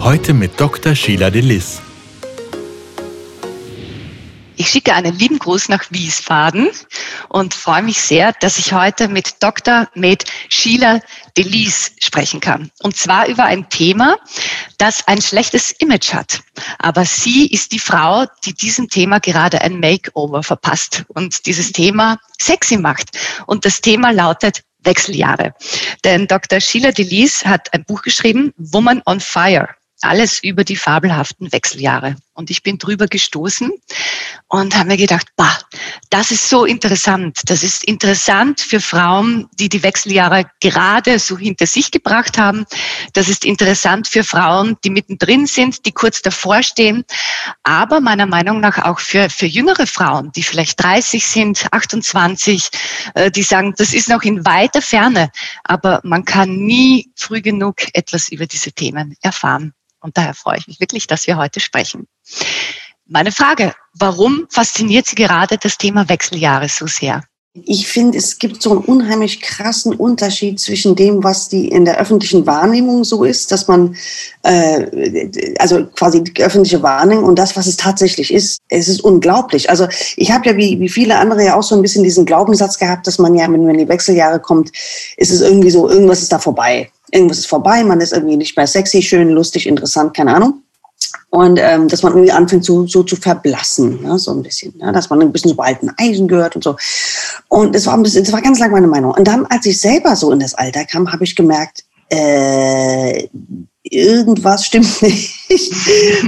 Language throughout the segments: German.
Heute mit Dr. Sheila Delis. Ich schicke einen lieben Gruß nach Wiesbaden und freue mich sehr, dass ich heute mit Dr. Med Sheila Delis sprechen kann. Und zwar über ein Thema, das ein schlechtes Image hat. Aber sie ist die Frau, die diesem Thema gerade ein Makeover verpasst und dieses Thema sexy macht. Und das Thema lautet Wechseljahre. Denn Dr. Sheila Delis hat ein Buch geschrieben, Woman on Fire alles über die fabelhaften Wechseljahre. Und ich bin drüber gestoßen und habe mir gedacht, bah, das ist so interessant. Das ist interessant für Frauen, die die Wechseljahre gerade so hinter sich gebracht haben. Das ist interessant für Frauen, die mittendrin sind, die kurz davor stehen. Aber meiner Meinung nach auch für, für jüngere Frauen, die vielleicht 30 sind, 28, äh, die sagen, das ist noch in weiter Ferne. Aber man kann nie früh genug etwas über diese Themen erfahren. Und daher freue ich mich wirklich, dass wir heute sprechen. Meine Frage, warum fasziniert Sie gerade das Thema Wechseljahre so sehr? Ich finde, es gibt so einen unheimlich krassen Unterschied zwischen dem, was die in der öffentlichen Wahrnehmung so ist, dass man, äh, also quasi die öffentliche Wahrnehmung und das, was es tatsächlich ist. Es ist unglaublich. Also ich habe ja wie, wie viele andere ja auch so ein bisschen diesen Glaubenssatz gehabt, dass man ja, wenn, wenn die Wechseljahre kommt, ist es irgendwie so, irgendwas ist da vorbei irgendwas ist vorbei, man ist irgendwie nicht mehr sexy, schön, lustig, interessant, keine Ahnung. Und ähm, dass man irgendwie anfängt so, so zu verblassen, ne, so ein bisschen, ne, dass man ein bisschen so alten Eisen gehört und so. Und das war ein bisschen, das war ganz lange meine Meinung. Und dann, als ich selber so in das Alter kam, habe ich gemerkt, äh, irgendwas stimmt nicht.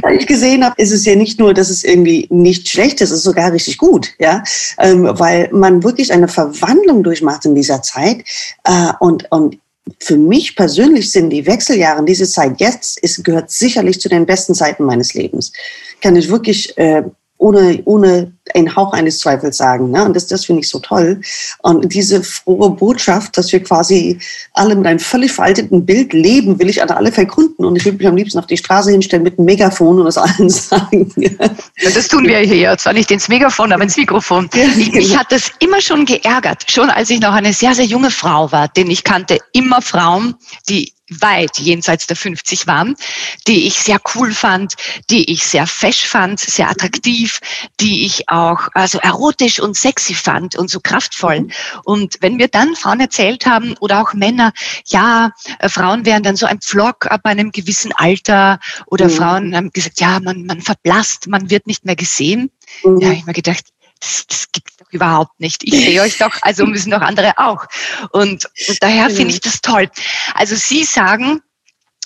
Weil ich gesehen habe, ist es ja nicht nur, dass es irgendwie nicht schlecht ist, es ist sogar richtig gut, ja, ähm, weil man wirklich eine Verwandlung durchmacht in dieser Zeit äh, und und für mich persönlich sind die Wechseljahre, diese Zeit jetzt, ist, gehört sicherlich zu den besten Zeiten meines Lebens. Kann ich wirklich äh, ohne, ohne einen Hauch eines Zweifels sagen. Ne? Und das, das finde ich so toll. Und diese frohe Botschaft, dass wir quasi alle mit einem völlig veralteten Bild leben, will ich an alle vergründen. Und ich würde mich am liebsten auf die Straße hinstellen mit einem Megafon und das allen sagen. Ja, das tun wir hier. Zwar nicht ins Megafon, aber ins Mikrofon. Ich, mich hat das immer schon geärgert. Schon als ich noch eine sehr, sehr junge Frau war. Denn ich kannte immer Frauen, die weit jenseits der 50 waren, die ich sehr cool fand, die ich sehr fesch fand, sehr attraktiv, die ich auch also erotisch und sexy fand und so kraftvoll. Mhm. Und wenn wir dann Frauen erzählt haben oder auch Männer, ja, äh, Frauen wären dann so ein Pflock ab einem gewissen Alter oder mhm. Frauen haben gesagt, ja, man, man verblasst, man wird nicht mehr gesehen. Mhm. Ja, ich mir gedacht, das, das gibt es doch überhaupt nicht. Ich sehe euch doch, also müssen doch andere auch. Und, und daher finde ich das toll. Also Sie sagen,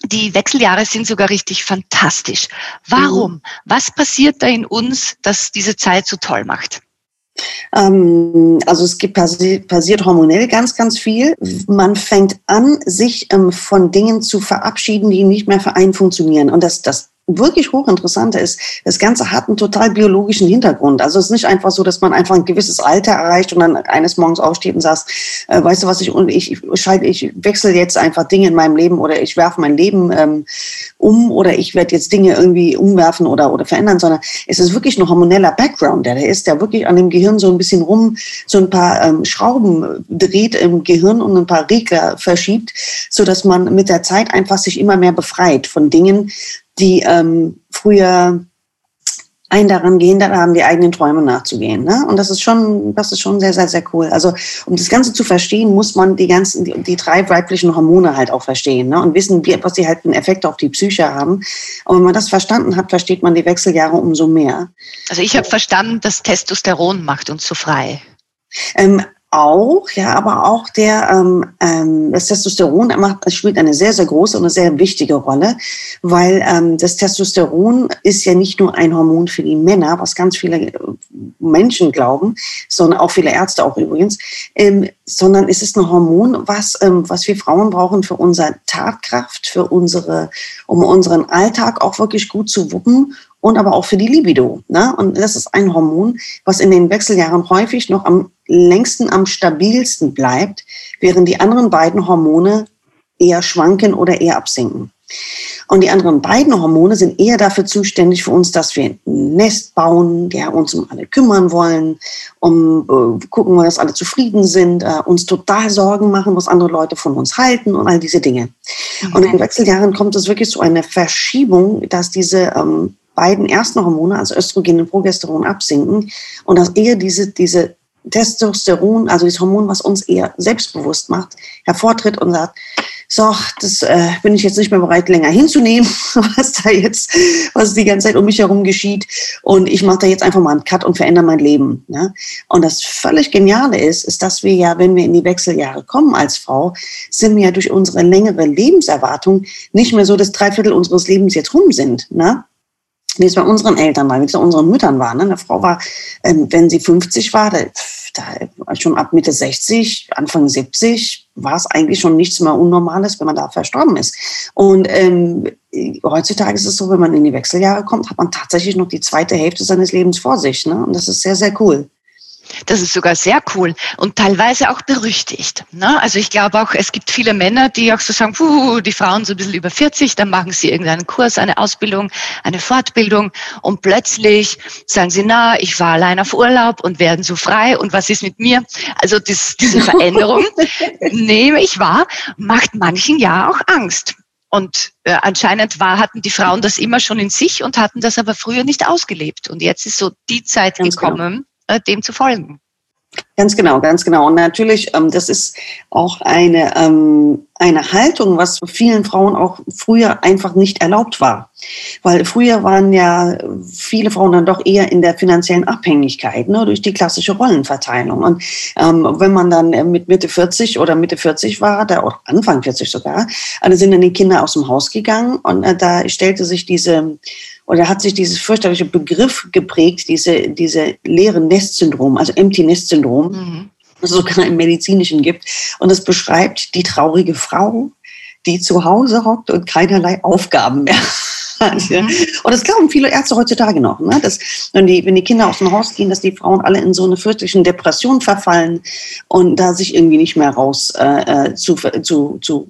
die Wechseljahre sind sogar richtig fantastisch. Warum? Mhm. Was passiert da in uns, dass diese Zeit so toll macht? Ähm, also es gibt, passiert hormonell ganz, ganz viel. Man fängt an, sich ähm, von Dingen zu verabschieden, die nicht mehr für einen funktionieren. Und das, das wirklich hochinteressante ist, das Ganze hat einen total biologischen Hintergrund. Also es ist nicht einfach so, dass man einfach ein gewisses Alter erreicht und dann eines Morgens aufsteht und sagt, äh, weißt du was, ich, ich, ich, ich wechsle jetzt einfach Dinge in meinem Leben oder ich werfe mein Leben ähm, um oder ich werde jetzt Dinge irgendwie umwerfen oder, oder verändern, sondern es ist wirklich ein hormoneller Background, der da ist, der wirklich an dem Gehirn so ein bisschen rum, so ein paar ähm, Schrauben dreht im Gehirn und ein paar Regler verschiebt, so dass man mit der Zeit einfach sich immer mehr befreit von Dingen, die ähm, früher einen daran gehindert haben, die eigenen Träume nachzugehen. Ne? Und das ist schon, das ist schon sehr, sehr, sehr cool. Also um das Ganze zu verstehen, muss man die ganzen, die, die drei weiblichen Hormone halt auch verstehen ne? und wissen, wie, was sie halt einen Effekt auf die Psyche haben. Und wenn man das verstanden hat, versteht man die Wechseljahre umso mehr. Also ich habe verstanden, dass Testosteron macht uns so frei. Ähm, auch, ja, aber auch der ähm, ähm, das Testosteron macht, spielt eine sehr, sehr große und eine sehr wichtige Rolle, weil ähm, das Testosteron ist ja nicht nur ein Hormon für die Männer, was ganz viele äh, Menschen glauben, sondern auch viele Ärzte auch übrigens, ähm, sondern es ist ein Hormon, was, ähm, was wir Frauen brauchen für unsere Tatkraft, für unsere, um unseren Alltag auch wirklich gut zu wuppen und aber auch für die Libido. Ne? Und das ist ein Hormon, was in den Wechseljahren häufig noch am längsten, am stabilsten bleibt, während die anderen beiden Hormone eher schwanken oder eher absinken. Und die anderen beiden Hormone sind eher dafür zuständig für uns, dass wir ein Nest bauen, ja, uns um alle kümmern wollen, um äh, gucken, dass alle zufrieden sind, äh, uns total Sorgen machen, was andere Leute von uns halten und all diese Dinge. Mhm. Und in Wechseljahren kommt es wirklich zu einer Verschiebung, dass diese ähm, beiden ersten Hormone, also Östrogen und Progesteron, absinken und dass eher diese, diese Testosteron, also das Hormon, was uns eher selbstbewusst macht, hervortritt und sagt, so, das äh, bin ich jetzt nicht mehr bereit, länger hinzunehmen, was da jetzt, was die ganze Zeit um mich herum geschieht. Und ich mache da jetzt einfach mal einen Cut und verändere mein Leben. Ne? Und das völlig Geniale ist, ist, dass wir ja, wenn wir in die Wechseljahre kommen als Frau, sind wir ja durch unsere längere Lebenserwartung nicht mehr so, dass drei Viertel unseres Lebens jetzt rum sind. Ne? Wie es bei unseren Eltern war, wie es bei unseren Müttern war. Ne? Eine Frau war, ähm, wenn sie 50 war, da, da, schon ab Mitte 60, Anfang 70, war es eigentlich schon nichts mehr Unnormales, wenn man da verstorben ist. Und ähm, heutzutage ist es so, wenn man in die Wechseljahre kommt, hat man tatsächlich noch die zweite Hälfte seines Lebens vor sich. Ne? Und das ist sehr, sehr cool. Das ist sogar sehr cool und teilweise auch berüchtigt. Ne? Also ich glaube auch, es gibt viele Männer, die auch so sagen, puh, die Frauen so ein bisschen über 40, dann machen sie irgendeinen Kurs, eine Ausbildung, eine Fortbildung und plötzlich sagen sie, na, ich war allein auf Urlaub und werden so frei und was ist mit mir? Also das, diese Veränderung, nehme ich wahr, macht manchen ja auch Angst. Und äh, anscheinend war, hatten die Frauen das immer schon in sich und hatten das aber früher nicht ausgelebt. Und jetzt ist so die Zeit Ganz genau. gekommen, genau äh, dem zu folgen. Ganz genau, ganz genau. Und natürlich, ähm, das ist auch eine, ähm, eine Haltung, was vielen Frauen auch früher einfach nicht erlaubt war. Weil früher waren ja viele Frauen dann doch eher in der finanziellen Abhängigkeit ne, durch die klassische Rollenverteilung. Und ähm, wenn man dann mit Mitte 40 oder Mitte 40 war, da auch Anfang 40 sogar, dann sind dann die Kinder aus dem Haus gegangen und äh, da stellte sich diese oder hat sich dieses fürchterliche Begriff geprägt, diese, diese leere Nest-Syndrom, also Empty Nest-Syndrom, mhm. das es sogar im Medizinischen gibt. Und es beschreibt die traurige Frau, die zu Hause hockt und keinerlei Aufgaben mehr Mhm. Und das glauben viele Ärzte heutzutage noch, ne? dass wenn die, wenn die Kinder aus dem Haus gehen, dass die Frauen alle in so eine fürchterlichen Depression verfallen und da sich irgendwie nicht mehr raus äh, äh zu, zu, zu,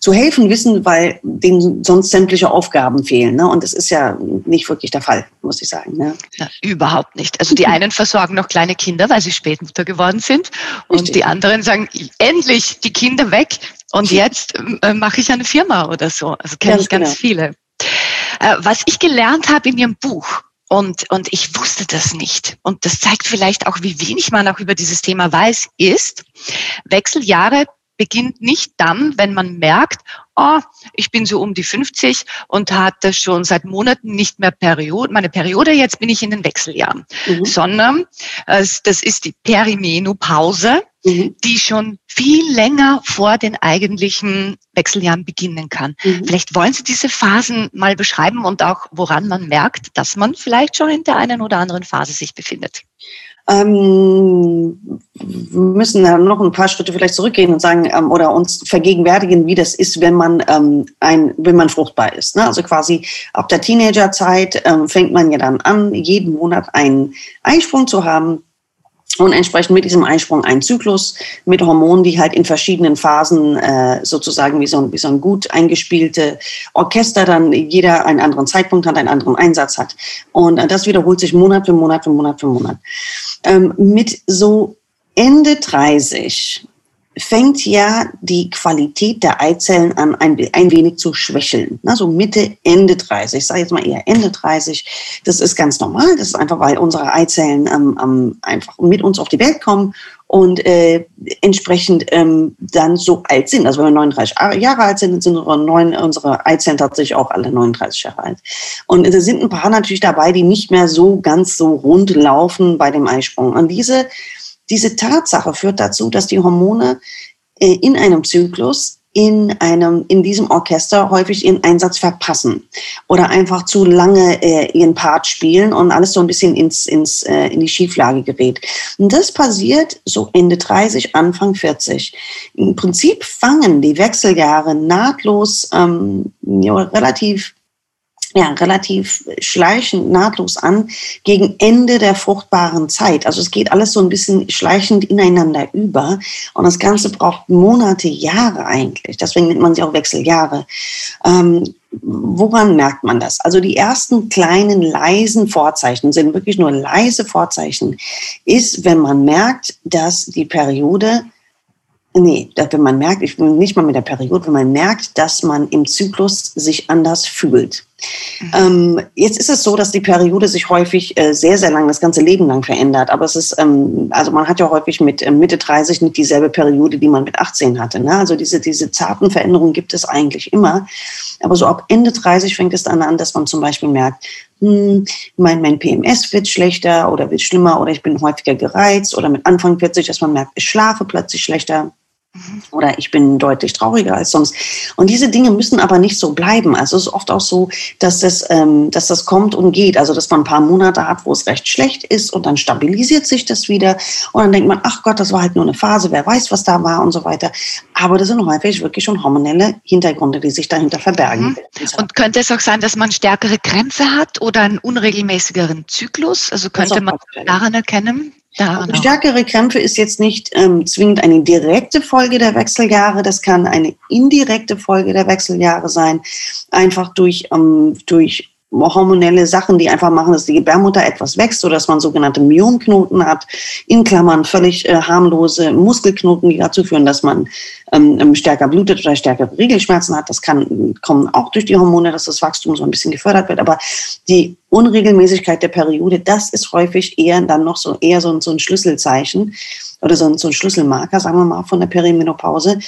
zu helfen wissen, weil denen sonst sämtliche Aufgaben fehlen. Ne? Und das ist ja nicht wirklich der Fall, muss ich sagen. Ne? Ja, überhaupt nicht. Also die einen versorgen noch kleine Kinder, weil sie Spätmutter geworden sind. Und Richtig. die anderen sagen, endlich die Kinder weg. Und jetzt äh, mache ich eine Firma oder so. Also kenne ich ganz genau. viele. Äh, was ich gelernt habe in Ihrem Buch, und, und ich wusste das nicht. Und das zeigt vielleicht auch, wie wenig man auch über dieses Thema weiß, ist, Wechseljahre beginnt nicht dann, wenn man merkt, oh, ich bin so um die 50 und hatte schon seit Monaten nicht mehr Periode, meine Periode, jetzt bin ich in den Wechseljahren, mhm. sondern äh, das ist die Perimenopause, mhm. die schon viel länger vor den eigentlichen Wechseljahren beginnen kann. Mhm. Vielleicht wollen Sie diese Phasen mal beschreiben und auch, woran man merkt, dass man vielleicht schon in der einen oder anderen Phase sich befindet. Ähm, wir müssen dann noch ein paar Schritte vielleicht zurückgehen und sagen ähm, oder uns vergegenwärtigen, wie das ist, wenn man ähm, ein, wenn man fruchtbar ist. Ne? Also quasi ab der Teenagerzeit ähm, fängt man ja dann an, jeden Monat einen Einsprung zu haben und entsprechend mit diesem Einsprung ein Zyklus mit Hormonen, die halt in verschiedenen Phasen äh, sozusagen wie so, ein, wie so ein gut eingespielte Orchester dann jeder einen anderen Zeitpunkt hat, einen anderen Einsatz hat. Und äh, das wiederholt sich Monat für Monat für Monat für Monat. Ähm, mit so Ende 30 fängt ja die Qualität der Eizellen an, ein, ein wenig zu schwächeln. Also Mitte, Ende 30, ich sage jetzt mal eher Ende 30. Das ist ganz normal. Das ist einfach, weil unsere Eizellen ähm, ähm, einfach mit uns auf die Welt kommen und äh, entsprechend ähm, dann so alt sind. Also wenn wir 39 Jahre alt sind, sind unsere, neun, unsere Eizellen tatsächlich auch alle 39 Jahre alt. Und da sind ein paar natürlich dabei, die nicht mehr so ganz so rund laufen bei dem Eisprung. Und diese diese Tatsache führt dazu, dass die Hormone äh, in einem Zyklus in einem, in diesem Orchester häufig ihren Einsatz verpassen oder einfach zu lange äh, ihren Part spielen und alles so ein bisschen ins, ins, äh, in die Schieflage gerät. Und das passiert so Ende 30, Anfang 40. Im Prinzip fangen die Wechseljahre nahtlos, ähm, ja, relativ ja, relativ schleichend, nahtlos an gegen Ende der fruchtbaren Zeit. Also es geht alles so ein bisschen schleichend ineinander über und das Ganze braucht Monate, Jahre eigentlich. Deswegen nennt man sie auch Wechseljahre. Ähm, woran merkt man das? Also die ersten kleinen leisen Vorzeichen sind wirklich nur leise Vorzeichen, ist, wenn man merkt, dass die Periode Nee, wenn man merkt, ich bin nicht mal mit der Periode, wenn man merkt, dass man im Zyklus sich anders fühlt. Mhm. Ähm, jetzt ist es so, dass die Periode sich häufig äh, sehr, sehr lang, das ganze Leben lang verändert. Aber es ist, ähm, also man hat ja häufig mit äh, Mitte 30 nicht dieselbe Periode, die man mit 18 hatte. Ne? Also diese, diese zarten Veränderungen gibt es eigentlich immer. Aber so ab Ende 30 fängt es dann an, dass man zum Beispiel merkt, hm, mein, mein PMS wird schlechter oder wird schlimmer oder ich bin häufiger gereizt oder mit Anfang 40, dass man merkt, ich schlafe plötzlich schlechter oder ich bin deutlich trauriger als sonst. Und diese Dinge müssen aber nicht so bleiben. Also es ist oft auch so, dass das, ähm, dass das kommt und geht. Also dass man ein paar Monate hat, wo es recht schlecht ist und dann stabilisiert sich das wieder. Und dann denkt man, ach Gott, das war halt nur eine Phase, wer weiß, was da war und so weiter. Aber das sind häufig wirklich schon hormonelle Hintergründe, die sich dahinter verbergen. Mhm. Und könnte es auch sein, dass man stärkere Krämpfe hat oder einen unregelmäßigeren Zyklus? Also könnte man daran erkennen? Ja, also stärkere Krämpfe ist jetzt nicht ähm, zwingend eine direkte Folge der Wechseljahre, das kann eine indirekte Folge der Wechseljahre sein, einfach durch, ähm, durch hormonelle Sachen, die einfach machen, dass die Gebärmutter etwas wächst oder dass man sogenannte Myonknoten hat, in Klammern völlig äh, harmlose Muskelknoten, die dazu führen, dass man ähm, ähm stärker blutet oder stärkere Regelschmerzen hat. Das kann kommen auch durch die Hormone, dass das Wachstum so ein bisschen gefördert wird. Aber die Unregelmäßigkeit der Periode, das ist häufig eher dann noch so eher so, so ein Schlüsselzeichen oder so ein, so ein Schlüsselmarker, sagen wir mal, von der Perimenopause.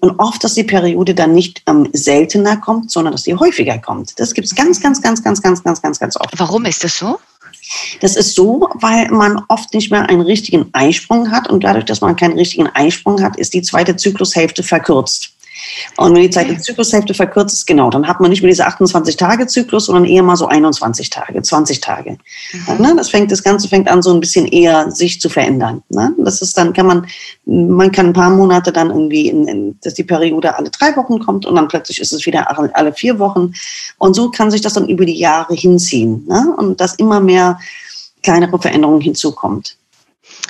Und oft, dass die Periode dann nicht ähm, seltener kommt, sondern dass sie häufiger kommt. Das gibt es ganz, ganz, ganz, ganz, ganz, ganz, ganz, ganz oft. Warum ist das so? Das ist so, weil man oft nicht mehr einen richtigen Eisprung hat und dadurch, dass man keinen richtigen Eisprung hat, ist die zweite Zyklushälfte verkürzt. Und wenn die Zeit der Zyklushälfte verkürzt ist, genau, dann hat man nicht mehr diese 28-Tage-Zyklus, sondern eher mal so 21 Tage, 20 Tage. Mhm. Ne? Das fängt, das Ganze fängt an, so ein bisschen eher sich zu verändern. Ne? Das ist dann, kann man, man kann ein paar Monate dann irgendwie, in, in, dass die Periode alle drei Wochen kommt und dann plötzlich ist es wieder alle vier Wochen. Und so kann sich das dann über die Jahre hinziehen. Ne? Und dass immer mehr kleinere Veränderungen hinzukommt.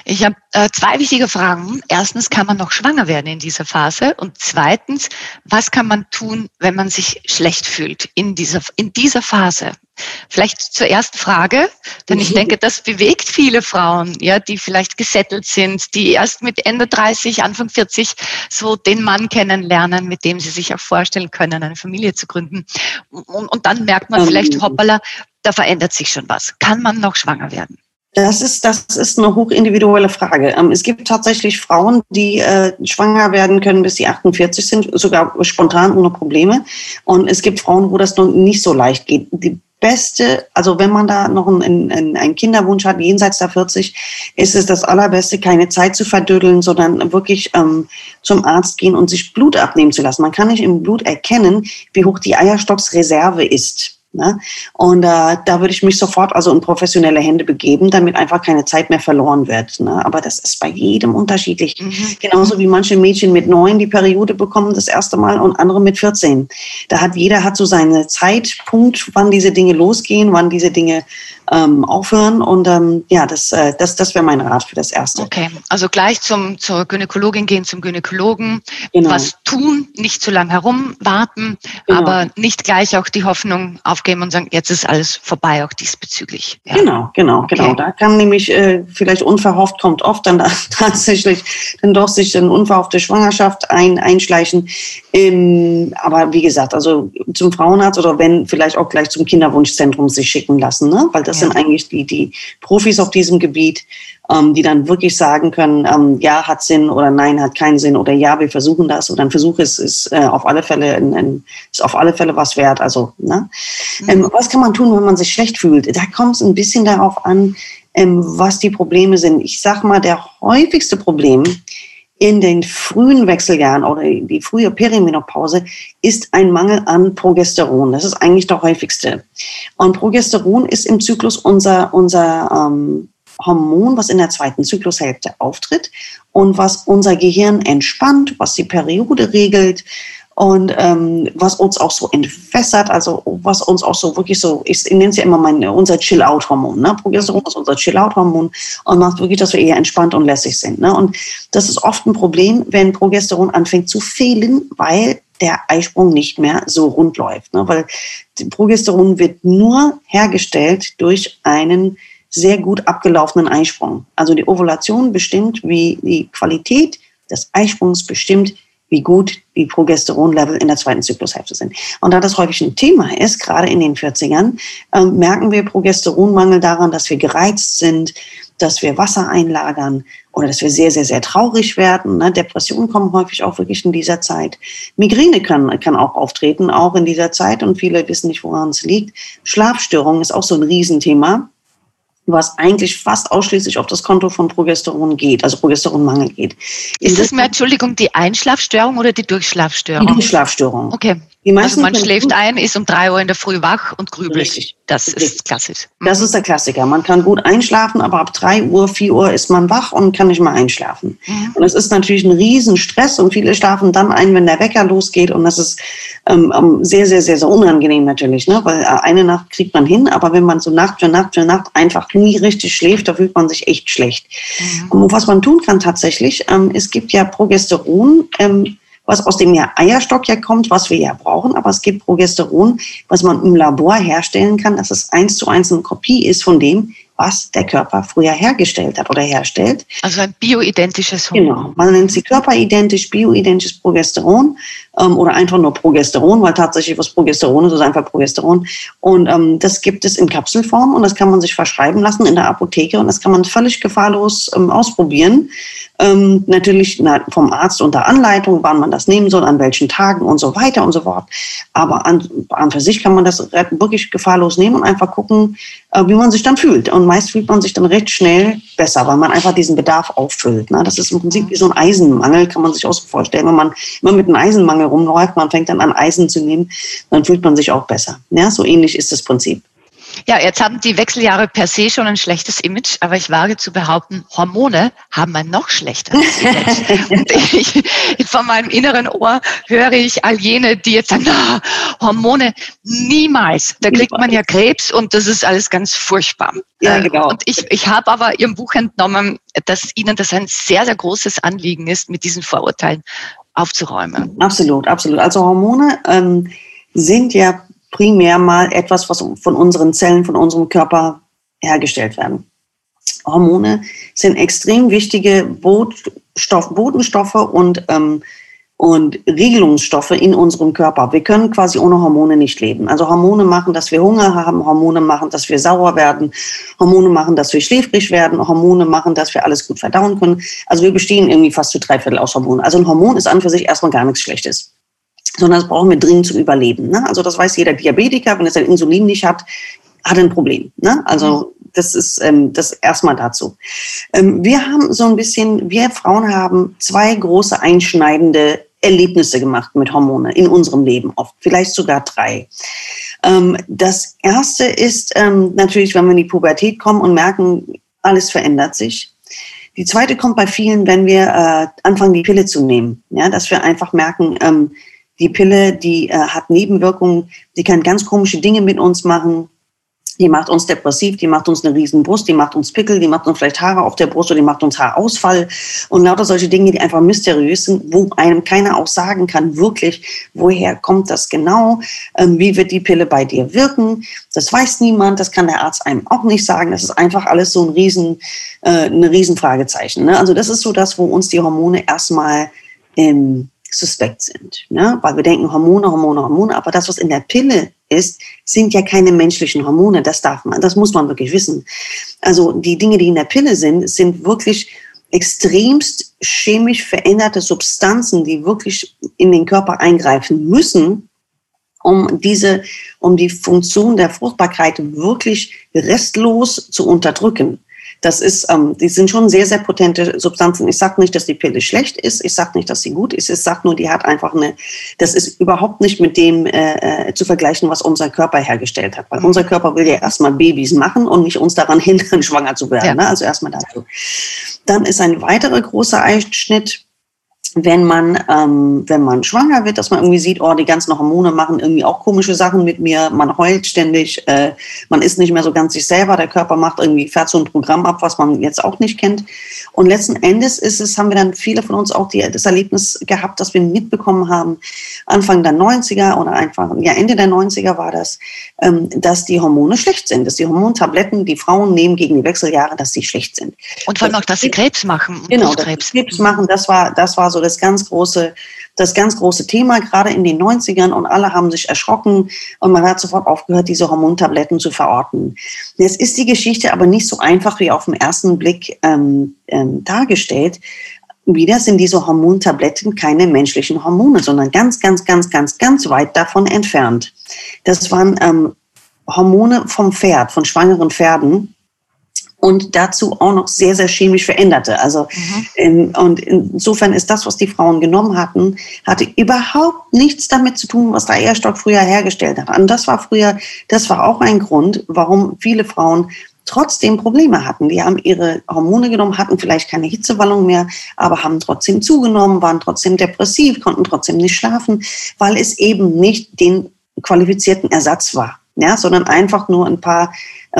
Ich habe äh, zwei wichtige Fragen. Erstens, kann man noch schwanger werden in dieser Phase? Und zweitens, was kann man tun, wenn man sich schlecht fühlt in dieser, in dieser Phase? Vielleicht zur ersten Frage, denn ich mhm. denke, das bewegt viele Frauen, ja, die vielleicht gesettelt sind, die erst mit Ende 30, Anfang 40 so den Mann kennenlernen, mit dem sie sich auch vorstellen können, eine Familie zu gründen. Und, und dann merkt man vielleicht, ähm. hoppala, da verändert sich schon was. Kann man noch schwanger werden? Das ist, das ist eine hochindividuelle Frage. Ähm, es gibt tatsächlich Frauen, die äh, schwanger werden können, bis sie 48 sind, sogar spontan ohne Probleme. Und es gibt Frauen, wo das noch nicht so leicht geht. Die beste, also wenn man da noch einen, einen, Kinderwunsch hat, jenseits der 40, ist es das Allerbeste, keine Zeit zu verdödeln, sondern wirklich ähm, zum Arzt gehen und sich Blut abnehmen zu lassen. Man kann nicht im Blut erkennen, wie hoch die Eierstocksreserve ist. Ne? Und äh, da würde ich mich sofort also in professionelle Hände begeben, damit einfach keine Zeit mehr verloren wird. Ne? Aber das ist bei jedem unterschiedlich. Mhm. Genauso wie manche Mädchen mit neun die Periode bekommen das erste Mal und andere mit 14. Da hat jeder hat so seinen Zeitpunkt, wann diese Dinge losgehen, wann diese Dinge ähm, aufhören. Und ähm, ja, das, äh, das, das wäre mein Rat für das Erste. Okay, also gleich zum, zur Gynäkologin gehen, zum Gynäkologen, genau. was tun, nicht zu lange herumwarten, genau. aber nicht gleich auch die Hoffnung aufgeben und sagen, jetzt ist alles vorbei, auch diesbezüglich. Ja. Genau, genau, okay. genau. Da kann nämlich äh, vielleicht unverhofft kommt oft dann tatsächlich dann doch sich eine unverhoffte Schwangerschaft ein, einschleichen. Ähm, aber wie gesagt, also zum Frauenarzt oder wenn vielleicht auch gleich zum Kinderwunschzentrum sich schicken lassen, ne? weil das das sind eigentlich die, die Profis auf diesem Gebiet, ähm, die dann wirklich sagen können, ähm, ja, hat Sinn oder nein, hat keinen Sinn oder ja, wir versuchen das oder ein Versuch ist, ist äh, auf alle Fälle ein, ein, ist auf alle Fälle was wert. Also, ne? Mhm. Ähm, was kann man tun, wenn man sich schlecht fühlt? Da kommt es ein bisschen darauf an, ähm, was die Probleme sind. Ich sag mal, der häufigste Problem in den frühen Wechseljahren oder die frühe Perimenopause ist ein Mangel an Progesteron. Das ist eigentlich der häufigste. Und Progesteron ist im Zyklus unser, unser ähm, Hormon, was in der zweiten Zyklushälfte auftritt und was unser Gehirn entspannt, was die Periode regelt, und ähm, was uns auch so entwässert, also was uns auch so wirklich so, ich, nenne es ja immer mein, unser Chill-Out-Hormon. Ne? Progesteron ist unser Chill-Out-Hormon und macht wirklich, dass wir eher entspannt und lässig sind. Ne? Und das ist oft ein Problem, wenn Progesteron anfängt zu fehlen, weil der Eisprung nicht mehr so rund läuft. Ne? Weil Progesteron wird nur hergestellt durch einen sehr gut abgelaufenen Eisprung. Also die Ovulation bestimmt, wie die Qualität des Eisprungs bestimmt, wie gut die Progesteronlevel in der zweiten Zyklushälfte sind. Und da das häufig ein Thema ist, gerade in den 40ern, äh, merken wir Progesteronmangel daran, dass wir gereizt sind, dass wir Wasser einlagern oder dass wir sehr, sehr, sehr traurig werden. Ne? Depressionen kommen häufig auch wirklich in dieser Zeit. Migräne kann, kann auch auftreten, auch in dieser Zeit und viele wissen nicht, woran es liegt. Schlafstörung ist auch so ein Riesenthema was eigentlich fast ausschließlich auf das Konto von Progesteron geht, also Progesteronmangel geht. Ist das mehr, Entschuldigung, die Einschlafstörung oder die Durchschlafstörung? Die Durchschlafstörung. Okay. Also man schläft ein, ist um drei Uhr in der Früh wach und grübelt. Richtig. Das ist klassisch. Das ist der Klassiker. Man kann gut einschlafen, aber ab drei Uhr, vier Uhr ist man wach und kann nicht mehr einschlafen. Mhm. Und es ist natürlich ein Riesenstress und viele schlafen dann ein, wenn der Wecker losgeht und das ist ähm, ähm, sehr, sehr, sehr, sehr unangenehm natürlich, ne? weil äh, eine Nacht kriegt man hin, aber wenn man so Nacht für Nacht für Nacht einfach nie richtig schläft, da fühlt man sich echt schlecht. Mhm. Und was man tun kann tatsächlich, ähm, es gibt ja Progesteron, ähm, was aus dem Eierstock ja kommt, was wir ja brauchen, aber es gibt Progesteron, was man im Labor herstellen kann, dass es eins zu eins eine Kopie ist von dem, was der Körper früher hergestellt hat oder herstellt. Also ein bioidentisches Hormon. Genau, man nennt sie körperidentisch, bioidentisches Progesteron ähm, oder einfach nur Progesteron, weil tatsächlich was Progesteron ist, ist einfach Progesteron. Und ähm, das gibt es in Kapselform und das kann man sich verschreiben lassen in der Apotheke und das kann man völlig gefahrlos ähm, ausprobieren. Ähm, natürlich na, vom Arzt unter Anleitung, wann man das nehmen soll, an welchen Tagen und so weiter und so fort. Aber an, an für sich kann man das wirklich gefahrlos nehmen und einfach gucken, äh, wie man sich dann fühlt. Und meist fühlt man sich dann recht schnell besser, weil man einfach diesen Bedarf auffüllt. Ne? Das ist im Prinzip wie so ein Eisenmangel, kann man sich auch so vorstellen. Wenn man immer mit einem Eisenmangel rumläuft, man fängt dann an Eisen zu nehmen, dann fühlt man sich auch besser. Ja, so ähnlich ist das Prinzip. Ja, jetzt haben die Wechseljahre per se schon ein schlechtes Image, aber ich wage zu behaupten, Hormone haben ein noch schlechteres Image. Und ich, von meinem inneren Ohr höre ich all jene, die jetzt sagen, na, Hormone niemals. Da kriegt man ja Krebs und das ist alles ganz furchtbar. Ja, äh, genau. Und ich, ich habe aber Ihrem Buch entnommen, dass Ihnen das ein sehr, sehr großes Anliegen ist, mit diesen Vorurteilen aufzuräumen. Absolut, absolut. Also Hormone ähm, sind ja primär mal etwas, was von unseren Zellen, von unserem Körper hergestellt werden. Hormone sind extrem wichtige Botenstoff, Botenstoffe und, ähm, und Regelungsstoffe in unserem Körper. Wir können quasi ohne Hormone nicht leben. Also Hormone machen, dass wir Hunger haben, Hormone machen, dass wir sauer werden, Hormone machen, dass wir schläfrig werden, Hormone machen, dass wir alles gut verdauen können. Also wir bestehen irgendwie fast zu drei Viertel aus Hormonen. Also ein Hormon ist an für sich erstmal gar nichts Schlechtes sondern das brauchen wir dringend zum Überleben. Ne? Also das weiß jeder Diabetiker, wenn er sein Insulin nicht hat, hat er ein Problem. Ne? Also das ist ähm, das erstmal dazu. Ähm, wir haben so ein bisschen, wir Frauen haben zwei große einschneidende Erlebnisse gemacht mit Hormonen in unserem Leben, oft vielleicht sogar drei. Ähm, das erste ist ähm, natürlich, wenn wir in die Pubertät kommen und merken, alles verändert sich. Die zweite kommt bei vielen, wenn wir äh, anfangen, die Pille zu nehmen. Ja, dass wir einfach merken, ähm, die Pille, die äh, hat Nebenwirkungen, die kann ganz komische Dinge mit uns machen. Die macht uns depressiv, die macht uns eine riesen Brust, die macht uns Pickel, die macht uns vielleicht Haare auf der Brust oder die macht uns Haarausfall und lauter solche Dinge, die einfach mysteriös sind, wo einem keiner auch sagen kann, wirklich, woher kommt das genau, ähm, wie wird die Pille bei dir wirken. Das weiß niemand, das kann der Arzt einem auch nicht sagen. Das ist einfach alles so ein riesen, äh, ein riesen Fragezeichen. Ne? Also das ist so das, wo uns die Hormone erstmal ähm, suspekt sind. Ne? Weil wir denken Hormone, Hormone, Hormone, aber das, was in der Pille ist, sind ja keine menschlichen Hormone. Das darf man, das muss man wirklich wissen. Also die Dinge, die in der Pille sind, sind wirklich extremst chemisch veränderte Substanzen, die wirklich in den Körper eingreifen müssen, um diese, um die Funktion der Fruchtbarkeit wirklich restlos zu unterdrücken. Das ist, ähm, die sind schon sehr, sehr potente Substanzen. Ich sage nicht, dass die Pille schlecht ist. Ich sage nicht, dass sie gut ist. Ich sage nur, die hat einfach eine, das ist überhaupt nicht mit dem äh, äh, zu vergleichen, was unser Körper hergestellt hat. Weil unser Körper will ja erstmal Babys machen und nicht uns daran hindern, schwanger zu werden. Ja. Ne? Also erstmal dazu. Dann ist ein weiterer großer Einschnitt, wenn man, ähm, wenn man schwanger wird, dass man irgendwie sieht, oh, die ganzen Hormone machen irgendwie auch komische Sachen mit mir, man heult ständig, äh, man ist nicht mehr so ganz sich selber, der Körper macht irgendwie, fährt so ein Programm ab, was man jetzt auch nicht kennt. Und letzten Endes ist es, haben wir dann viele von uns auch die, das Erlebnis gehabt, dass wir mitbekommen haben, Anfang der 90er oder einfach, ja, Ende der 90er war das, ähm, dass die Hormone schlecht sind, dass die Hormontabletten, die Frauen nehmen gegen die Wechseljahre, dass sie schlecht sind. Und vor allem auch, dass sie Krebs machen. Genau, Krebs machen, das war, das war so das ganz große, das ganz große Thema, gerade in den 90ern und alle haben sich erschrocken und man hat sofort aufgehört, diese Hormontabletten zu verorten. Jetzt ist die Geschichte aber nicht so einfach wie auf den ersten Blick ähm, ähm, dargestellt. Wieder sind diese Hormontabletten keine menschlichen Hormone, sondern ganz, ganz, ganz, ganz, ganz weit davon entfernt. Das waren ähm, Hormone vom Pferd, von schwangeren Pferden, und dazu auch noch sehr, sehr chemisch veränderte. Also, mhm. ähm, und insofern ist das, was die Frauen genommen hatten, hatte überhaupt nichts damit zu tun, was der Eierstock früher hergestellt hat. Und das war früher, das war auch ein Grund, warum viele Frauen trotzdem Probleme hatten. Die haben ihre Hormone genommen, hatten vielleicht keine Hitzewallung mehr, aber haben trotzdem zugenommen, waren trotzdem depressiv, konnten trotzdem nicht schlafen, weil es eben nicht den qualifizierten Ersatz war, ja, sondern einfach nur ein paar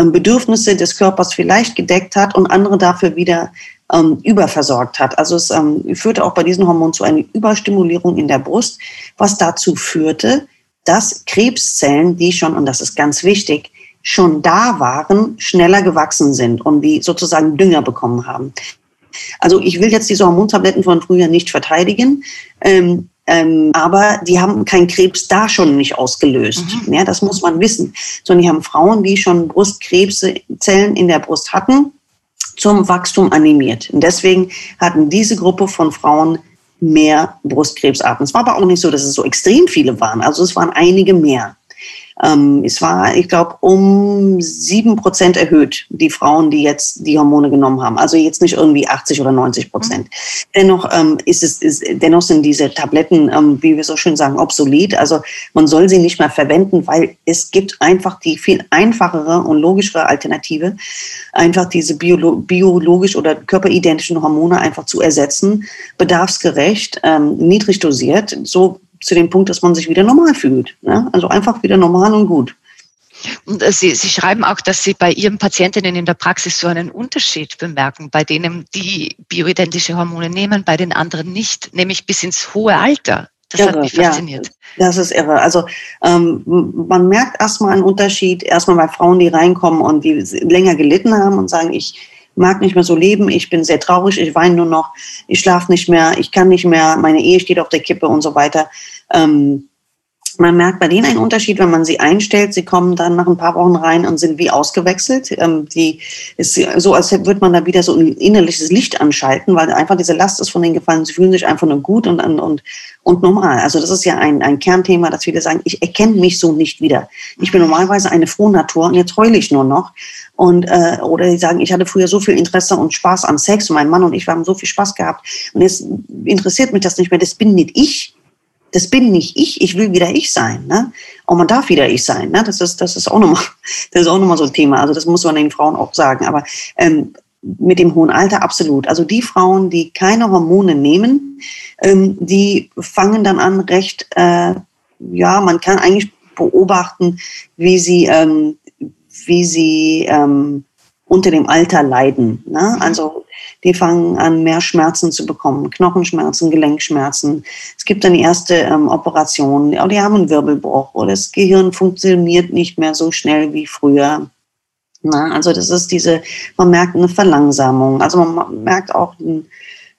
Bedürfnisse des Körpers vielleicht gedeckt hat und andere dafür wieder ähm, überversorgt hat. Also es ähm, führte auch bei diesen Hormonen zu einer Überstimulierung in der Brust, was dazu führte, dass Krebszellen, die schon, und das ist ganz wichtig, schon da waren, schneller gewachsen sind und die sozusagen Dünger bekommen haben. Also ich will jetzt diese Hormontabletten von früher nicht verteidigen. Ähm, ähm, aber die haben keinen Krebs da schon nicht ausgelöst. Mhm. Ja, das muss man wissen. Sondern die haben Frauen, die schon Brustkrebszellen in der Brust hatten, zum Wachstum animiert. Und deswegen hatten diese Gruppe von Frauen mehr Brustkrebsarten. Es war aber auch nicht so, dass es so extrem viele waren. Also es waren einige mehr. Ähm, es war, ich glaube, um sieben Prozent erhöht, die Frauen, die jetzt die Hormone genommen haben. Also jetzt nicht irgendwie 80 oder 90 Prozent. Mhm. Dennoch ähm, ist es, ist, dennoch sind diese Tabletten, ähm, wie wir so schön sagen, obsolet. Also man soll sie nicht mehr verwenden, weil es gibt einfach die viel einfachere und logischere Alternative, einfach diese biolo biologisch oder körperidentischen Hormone einfach zu ersetzen, bedarfsgerecht, ähm, niedrig dosiert, so zu dem Punkt, dass man sich wieder normal fühlt. Ne? Also einfach wieder normal und gut. Und äh, Sie, Sie schreiben auch, dass Sie bei Ihren Patientinnen in der Praxis so einen Unterschied bemerken, bei denen die bioidentische Hormone nehmen, bei den anderen nicht, nämlich bis ins hohe Alter. Das irre, hat mich fasziniert. Ja, das ist irre. Also ähm, man merkt erstmal einen Unterschied, erstmal bei Frauen, die reinkommen und die länger gelitten haben und sagen, ich mag nicht mehr so leben, ich bin sehr traurig, ich weine nur noch, ich schlafe nicht mehr, ich kann nicht mehr, meine Ehe steht auf der Kippe und so weiter. Ähm, man merkt bei denen einen Unterschied, wenn man sie einstellt. Sie kommen dann nach ein paar Wochen rein und sind wie ausgewechselt. Ähm, die ist so, als würde man da wieder so ein innerliches Licht anschalten, weil einfach diese Last ist von denen gefallen. Sie fühlen sich einfach nur gut und, und, und normal. Also das ist ja ein, ein Kernthema, dass viele sagen, ich erkenne mich so nicht wieder. Ich bin normalerweise eine frohe Natur und jetzt heule ich nur noch. Und, äh, oder die sagen, ich hatte früher so viel Interesse und Spaß an Sex und mein Mann und ich, haben so viel Spaß gehabt. Und jetzt interessiert mich das nicht mehr. Das bin nicht ich das bin nicht ich, ich will wieder ich sein. Ne? Und man darf wieder ich sein. Ne? Das, ist, das, ist auch nochmal, das ist auch nochmal so ein Thema. Also das muss man den Frauen auch sagen. Aber ähm, mit dem hohen Alter absolut. Also die Frauen, die keine Hormone nehmen, ähm, die fangen dann an, recht, äh, ja, man kann eigentlich beobachten, wie sie, ähm, wie sie ähm, unter dem Alter leiden. Ne? Mhm. Also die fangen an, mehr Schmerzen zu bekommen, Knochenschmerzen, Gelenkschmerzen. Es gibt dann die erste ähm, Operation, die haben einen Wirbelbruch oder das Gehirn funktioniert nicht mehr so schnell wie früher. Na, also das ist diese, man merkt eine Verlangsamung. Also man merkt auch,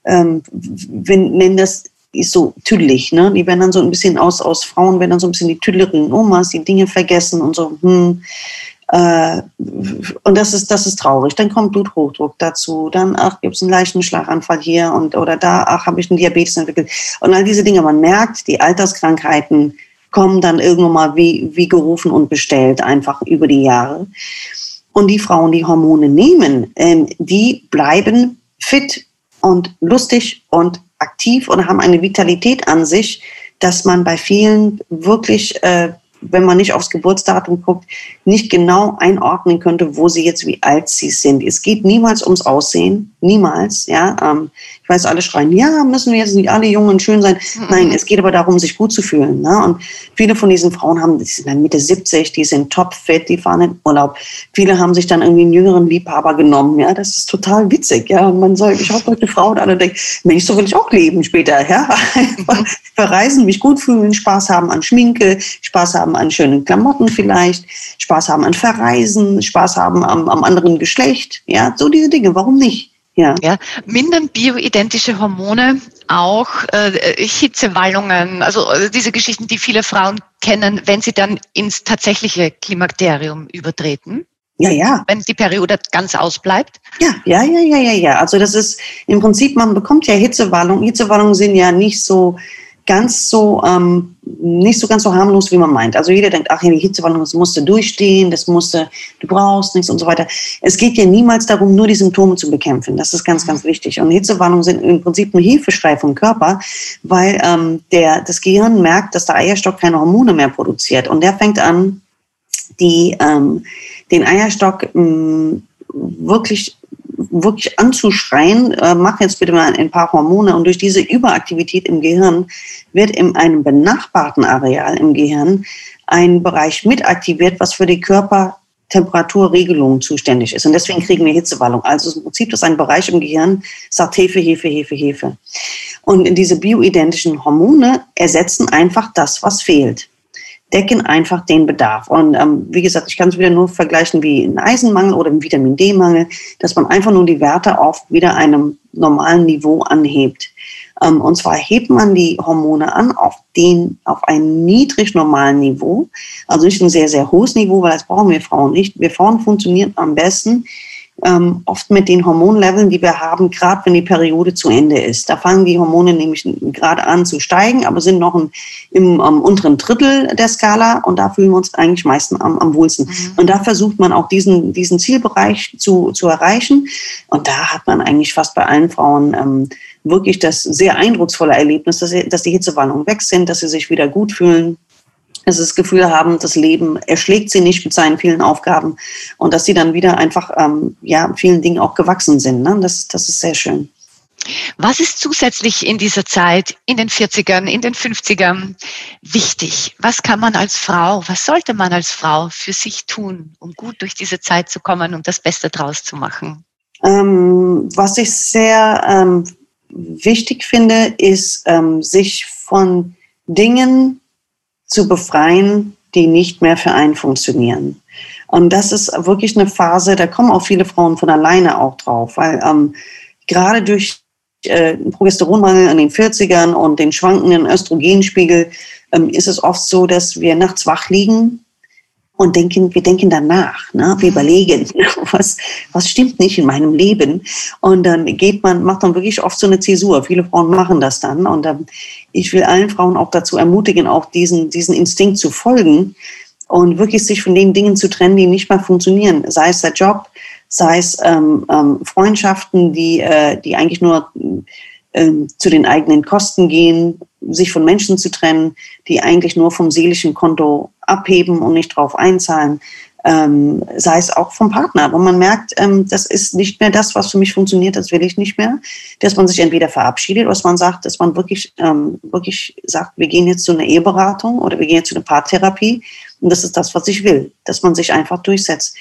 ähm, wenn, wenn das ist so tüdelig, ne? Die werden dann so ein bisschen aus, aus Frauen werden dann so ein bisschen die tüdeligen Omas, die Dinge vergessen und so, hm, und das ist, das ist traurig. Dann kommt Bluthochdruck dazu. Dann, ach, gibt es einen leichten Schlaganfall hier und oder da, ach, habe ich einen Diabetes entwickelt. Und all diese Dinge. Man merkt, die Alterskrankheiten kommen dann irgendwann mal wie, wie gerufen und bestellt, einfach über die Jahre. Und die Frauen, die Hormone nehmen, ähm, die bleiben fit und lustig und aktiv und haben eine Vitalität an sich, dass man bei vielen wirklich äh, wenn man nicht aufs Geburtsdatum guckt, nicht genau einordnen könnte, wo sie jetzt, wie alt sie sind. Es geht niemals ums Aussehen, niemals. Ja, ähm, ich weiß, alle schreien, ja, müssen wir jetzt nicht alle jung und schön sein. Mhm. Nein, es geht aber darum, sich gut zu fühlen. Ne? Und viele von diesen Frauen haben, die sind dann Mitte 70, die sind topfit, die fahren in Urlaub. Viele haben sich dann irgendwie einen jüngeren Liebhaber genommen. Ja, das ist total witzig. Ja, und man soll, ich hoffe, heute Frauen alle denken, Mensch, so will ich auch leben später. Ja, mhm. verreisen, mich gut fühlen, Spaß haben an Schminke, Spaß haben an schönen Klamotten vielleicht, Spaß haben an Verreisen, Spaß haben am, am anderen Geschlecht. Ja, so diese Dinge. Warum nicht? Ja. ja. Mindern bioidentische Hormone auch äh, Hitzewallungen, also äh, diese Geschichten, die viele Frauen kennen, wenn sie dann ins tatsächliche Klimakterium übertreten? Ja, ja. Wenn die Periode ganz ausbleibt? Ja, ja, ja, ja, ja, ja. Also das ist im Prinzip, man bekommt ja Hitzewallungen. Hitzewallungen sind ja nicht so ganz so, ähm, nicht so ganz so harmlos, wie man meint. Also jeder denkt, ach ja, die Hitzewallung, das musste durchstehen, das musste, du brauchst nichts und so weiter. Es geht ja niemals darum, nur die Symptome zu bekämpfen. Das ist ganz, ganz wichtig. Und Hitzewallungen sind im Prinzip ein Hilfeschrei vom Körper, weil ähm, der, das Gehirn merkt, dass der Eierstock keine Hormone mehr produziert. Und der fängt an, die, ähm, den Eierstock ähm, wirklich wirklich anzuschreien, äh, mach jetzt bitte mal ein paar Hormone. Und durch diese Überaktivität im Gehirn wird in einem benachbarten Areal im Gehirn ein Bereich mit aktiviert, was für die Körpertemperaturregelung zuständig ist. Und deswegen kriegen wir Hitzewallung. Also im Prinzip ist ein Bereich im Gehirn, sagt Hefe, Hefe, Hefe, Hefe. Und diese bioidentischen Hormone ersetzen einfach das, was fehlt decken einfach den Bedarf. Und ähm, wie gesagt, ich kann es wieder nur vergleichen wie ein Eisenmangel oder ein Vitamin D-Mangel, dass man einfach nur die Werte auf wieder einem normalen Niveau anhebt. Ähm, und zwar hebt man die Hormone an auf, den, auf ein niedrig normalen Niveau, also nicht ein sehr, sehr hohes Niveau, weil das brauchen wir Frauen nicht. Wir Frauen funktionieren am besten, ähm, oft mit den Hormonleveln, die wir haben, gerade wenn die Periode zu Ende ist. Da fangen die Hormone nämlich gerade an zu steigen, aber sind noch im, im um, unteren Drittel der Skala und da fühlen wir uns eigentlich meistens am, am wohlsten. Mhm. Und da versucht man auch diesen, diesen Zielbereich zu, zu erreichen. Und da hat man eigentlich fast bei allen Frauen ähm, wirklich das sehr eindrucksvolle Erlebnis, dass, sie, dass die Hitzewallungen weg sind, dass sie sich wieder gut fühlen, dass sie das Gefühl haben, das Leben erschlägt sie nicht mit seinen vielen Aufgaben und dass sie dann wieder einfach ähm, ja, vielen Dingen auch gewachsen sind. Ne? Das, das ist sehr schön. Was ist zusätzlich in dieser Zeit, in den 40ern, in den 50ern wichtig? Was kann man als Frau, was sollte man als Frau für sich tun, um gut durch diese Zeit zu kommen und das Beste draus zu machen? Ähm, was ich sehr ähm, wichtig finde, ist, ähm, sich von Dingen zu befreien, die nicht mehr für einen funktionieren. Und das ist wirklich eine Phase, da kommen auch viele Frauen von alleine auch drauf, weil ähm, gerade durch äh, Progesteronmangel in den 40ern und den schwankenden Östrogenspiegel ähm, ist es oft so, dass wir nachts wach liegen und denken, wir denken danach, ne? wir überlegen, was, was stimmt nicht in meinem Leben. Und dann geht man, macht dann wirklich oft so eine Zäsur. Viele Frauen machen das dann. Und ähm, ich will allen Frauen auch dazu ermutigen, auch diesen, diesen Instinkt zu folgen und wirklich sich von den Dingen zu trennen, die nicht mehr funktionieren. Sei es der Job, sei es ähm, ähm, Freundschaften, die, äh, die eigentlich nur ähm, zu den eigenen Kosten gehen, sich von Menschen zu trennen, die eigentlich nur vom seelischen Konto abheben und nicht drauf einzahlen. Ähm, sei es auch vom Partner, wo man merkt, ähm, das ist nicht mehr das, was für mich funktioniert, das will ich nicht mehr, dass man sich entweder verabschiedet, dass man sagt, dass man wirklich, ähm, wirklich sagt, wir gehen jetzt zu einer Eheberatung oder wir gehen jetzt zu einer Paartherapie und das ist das, was ich will, dass man sich einfach durchsetzt.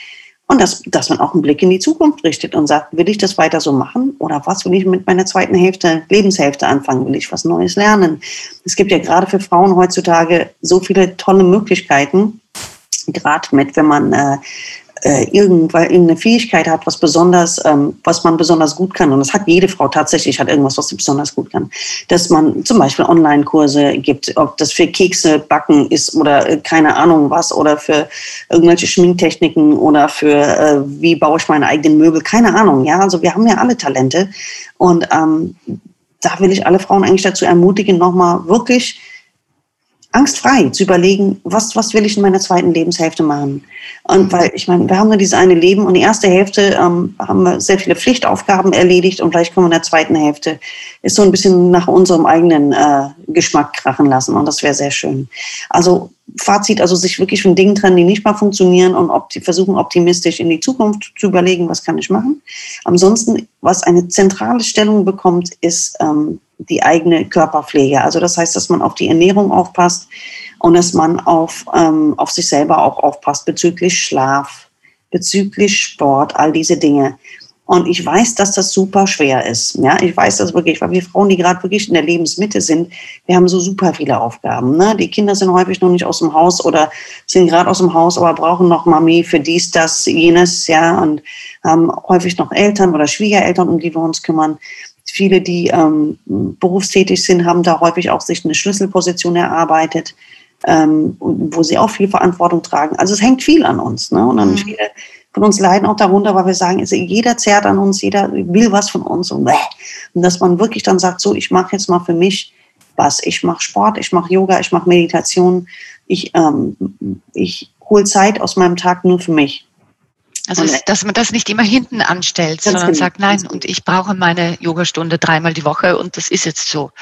Und dass, dass man auch einen Blick in die Zukunft richtet und sagt, will ich das weiter so machen oder was will ich mit meiner zweiten Hälfte, Lebenshälfte anfangen? Will ich was Neues lernen? Es gibt ja gerade für Frauen heutzutage so viele tolle Möglichkeiten, gerade mit, wenn man äh, äh, irgendeine Fähigkeit hat, was besonders, ähm, was man besonders gut kann. Und das hat jede Frau tatsächlich, hat irgendwas, was sie besonders gut kann. Dass man zum Beispiel Online-Kurse gibt, ob das für Kekse backen ist oder äh, keine Ahnung was oder für irgendwelche Schminktechniken oder für äh, wie baue ich meine eigenen Möbel, keine Ahnung. Ja, also wir haben ja alle Talente und ähm, da will ich alle Frauen eigentlich dazu ermutigen, nochmal wirklich angstfrei zu überlegen, was, was will ich in meiner zweiten Lebenshälfte machen. Und weil, ich meine, wir haben nur dieses eine Leben und die erste Hälfte ähm, haben wir sehr viele Pflichtaufgaben erledigt und vielleicht können wir in der zweiten Hälfte ist so ein bisschen nach unserem eigenen äh, Geschmack krachen lassen und das wäre sehr schön. Also Fazit, also sich wirklich von Dingen trennen, die nicht mehr funktionieren und opti versuchen optimistisch in die Zukunft zu überlegen, was kann ich machen. Ansonsten, was eine zentrale Stellung bekommt, ist ähm, die eigene Körperpflege. Also das heißt, dass man auf die Ernährung aufpasst und dass man auf, ähm, auf sich selber auch aufpasst bezüglich Schlaf, bezüglich Sport, all diese Dinge. Und ich weiß, dass das super schwer ist. Ja, ich weiß das wirklich, weil wir Frauen, die gerade wirklich in der Lebensmitte sind, wir haben so super viele Aufgaben. Ne? Die Kinder sind häufig noch nicht aus dem Haus oder sind gerade aus dem Haus, aber brauchen noch Mami für dies, das, jenes, ja, und haben häufig noch Eltern oder Schwiegereltern, um die wir uns kümmern. Viele, die ähm, berufstätig sind, haben da häufig auch sich eine Schlüsselposition erarbeitet, ähm, wo sie auch viel Verantwortung tragen. Also es hängt viel an uns. Ne? Und dann mhm. viele von uns leiden auch darunter, weil wir sagen, also jeder zerrt an uns, jeder will was von uns und, und dass man wirklich dann sagt, so, ich mache jetzt mal für mich was. Ich mache Sport, ich mache Yoga, ich mache Meditation, ich, ähm, ich hole Zeit aus meinem Tag nur für mich. Also, und, dass man das nicht immer hinten anstellt, sondern genau, sagt, nein, und ich brauche meine Yogastunde dreimal die Woche und das ist jetzt so.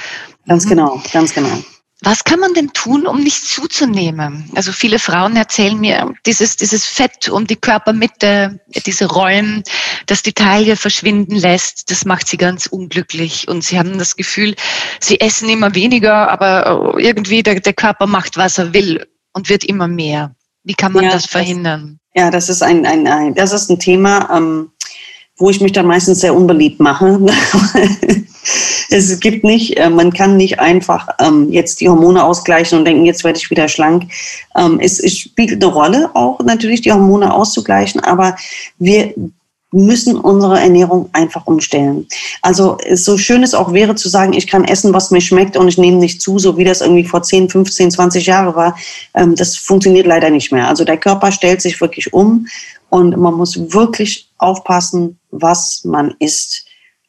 Ganz mhm. genau, ganz genau. Was kann man denn tun, um nicht zuzunehmen? Also viele Frauen erzählen mir, dieses, dieses Fett um die Körpermitte, diese Rollen, dass die Taille verschwinden lässt, das macht sie ganz unglücklich. Und sie haben das Gefühl, sie essen immer weniger, aber irgendwie der, der Körper macht, was er will und wird immer mehr. Wie kann man ja, das verhindern? Das, ja, das ist ein, ein, ein, das ist ein Thema, ähm, wo ich mich dann meistens sehr unbeliebt mache. es gibt nicht, äh, man kann nicht einfach ähm, jetzt die Hormone ausgleichen und denken, jetzt werde ich wieder schlank. Ähm, es, es spielt eine Rolle auch natürlich, die Hormone auszugleichen, aber wir müssen unsere Ernährung einfach umstellen. Also so schön es auch wäre zu sagen, ich kann essen, was mir schmeckt und ich nehme nicht zu, so wie das irgendwie vor 10, 15, 20 Jahren war, ähm, das funktioniert leider nicht mehr. Also der Körper stellt sich wirklich um und man muss wirklich aufpassen, was man isst.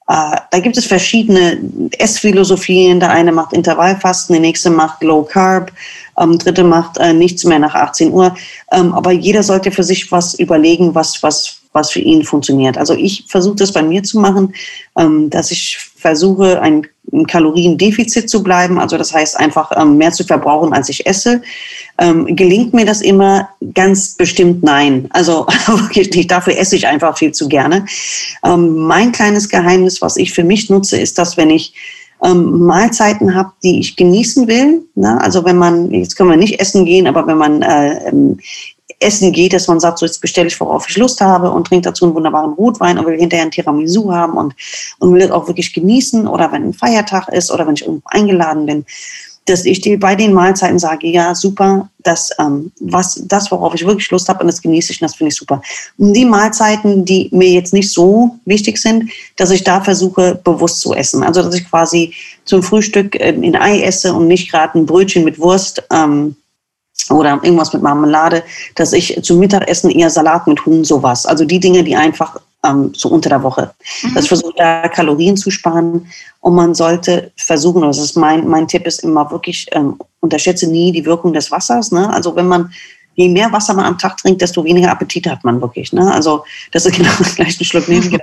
Äh, da gibt es verschiedene Essphilosophien. Der eine macht Intervallfasten, der nächste macht Low Carb, ähm, dritte macht äh, nichts mehr nach 18 Uhr. Ähm, aber jeder sollte für sich was überlegen, was, was, was für ihn funktioniert. Also ich versuche das bei mir zu machen, ähm, dass ich versuche, ein, Kaloriendefizit zu bleiben. Also das heißt einfach ähm, mehr zu verbrauchen, als ich esse. Ähm, gelingt mir das immer? Ganz bestimmt nein. Also wirklich. Dafür esse ich einfach viel zu gerne. Ähm, mein kleines Geheimnis, was ich für mich nutze, ist, dass wenn ich Mahlzeiten habe, die ich genießen will. Ne? Also wenn man, jetzt können wir nicht essen gehen, aber wenn man äh, Essen geht, dass man sagt, so jetzt bestelle ich, worauf ich Lust habe und trinke dazu einen wunderbaren Rotwein und will hinterher ein Tiramisu haben und, und will das auch wirklich genießen oder wenn ein Feiertag ist oder wenn ich irgendwo eingeladen bin, dass ich dir bei den Mahlzeiten sage, ja, super, das, ähm, was, das, worauf ich wirklich Lust habe, und das genieße ich, und das finde ich super. Und die Mahlzeiten, die mir jetzt nicht so wichtig sind, dass ich da versuche, bewusst zu essen. Also, dass ich quasi zum Frühstück ähm, ein Ei esse und nicht gerade ein Brötchen mit Wurst, ähm, oder irgendwas mit Marmelade, dass ich zum Mittagessen eher Salat mit Huhn, sowas. Also die Dinge, die einfach ähm, so unter der Woche. Mhm. Dass ich versuche, da Kalorien zu sparen. Und man sollte versuchen, das ist mein, mein Tipp ist immer wirklich, ähm, unterschätze nie die Wirkung des Wassers. Ne? Also wenn man je mehr Wasser man am Tag trinkt, desto weniger Appetit hat man wirklich. Ne? Also das ist genau gleich ein Schluck nehmen.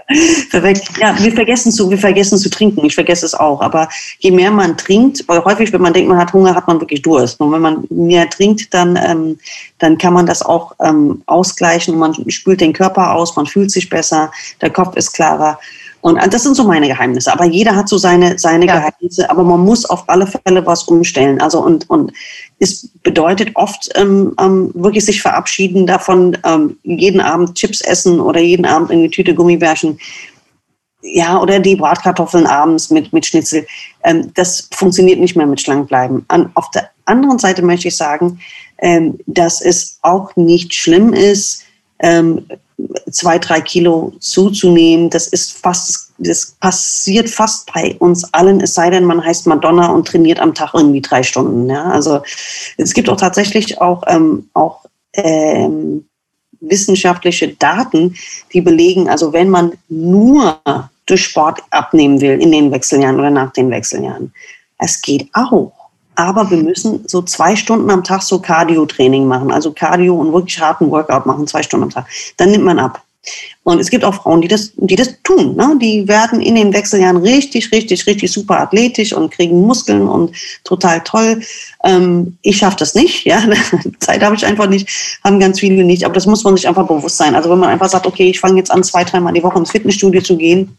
Ja, wir vergessen zu, wir vergessen zu trinken. Ich vergesse es auch. Aber je mehr man trinkt, weil häufig, wenn man denkt, man hat Hunger, hat man wirklich Durst. Und wenn man mehr trinkt, dann, ähm, dann kann man das auch ähm, ausgleichen. Man spült den Körper aus, man fühlt sich besser, der Kopf ist klarer. Und äh, das sind so meine Geheimnisse. Aber jeder hat so seine, seine ja. Geheimnisse. Aber man muss auf alle Fälle was umstellen. Also und, und es bedeutet oft ähm, ähm, wirklich sich verabschieden davon, ähm, jeden Abend Chips essen oder jeden Abend eine Tüte Gummibärchen. Ja, oder die Bratkartoffeln abends mit, mit Schnitzel. Ähm, das funktioniert nicht mehr mit Schlankbleiben. An, auf der anderen Seite möchte ich sagen, ähm, dass es auch nicht schlimm ist, ähm, zwei, drei Kilo zuzunehmen. Das ist fast, das passiert fast bei uns allen, es sei denn, man heißt Madonna und trainiert am Tag irgendwie drei Stunden. Ja? Also es gibt auch tatsächlich auch, ähm, auch ähm, wissenschaftliche Daten, die belegen, also wenn man nur durch Sport abnehmen will in den Wechseljahren oder nach den Wechseljahren, es geht auch. Aber wir müssen so zwei Stunden am Tag so Cardio-Training machen, also Cardio und wirklich harten Workout machen, zwei Stunden am Tag. Dann nimmt man ab. Und es gibt auch Frauen, die das, die das tun. Ne? Die werden in den Wechseljahren richtig, richtig, richtig super athletisch und kriegen Muskeln und total toll. Ähm, ich schaffe das nicht. Ja? Zeit habe ich einfach nicht, haben ganz viele nicht. Aber das muss man sich einfach bewusst sein. Also wenn man einfach sagt, okay, ich fange jetzt an, zwei, dreimal die Woche ins Fitnessstudio zu gehen,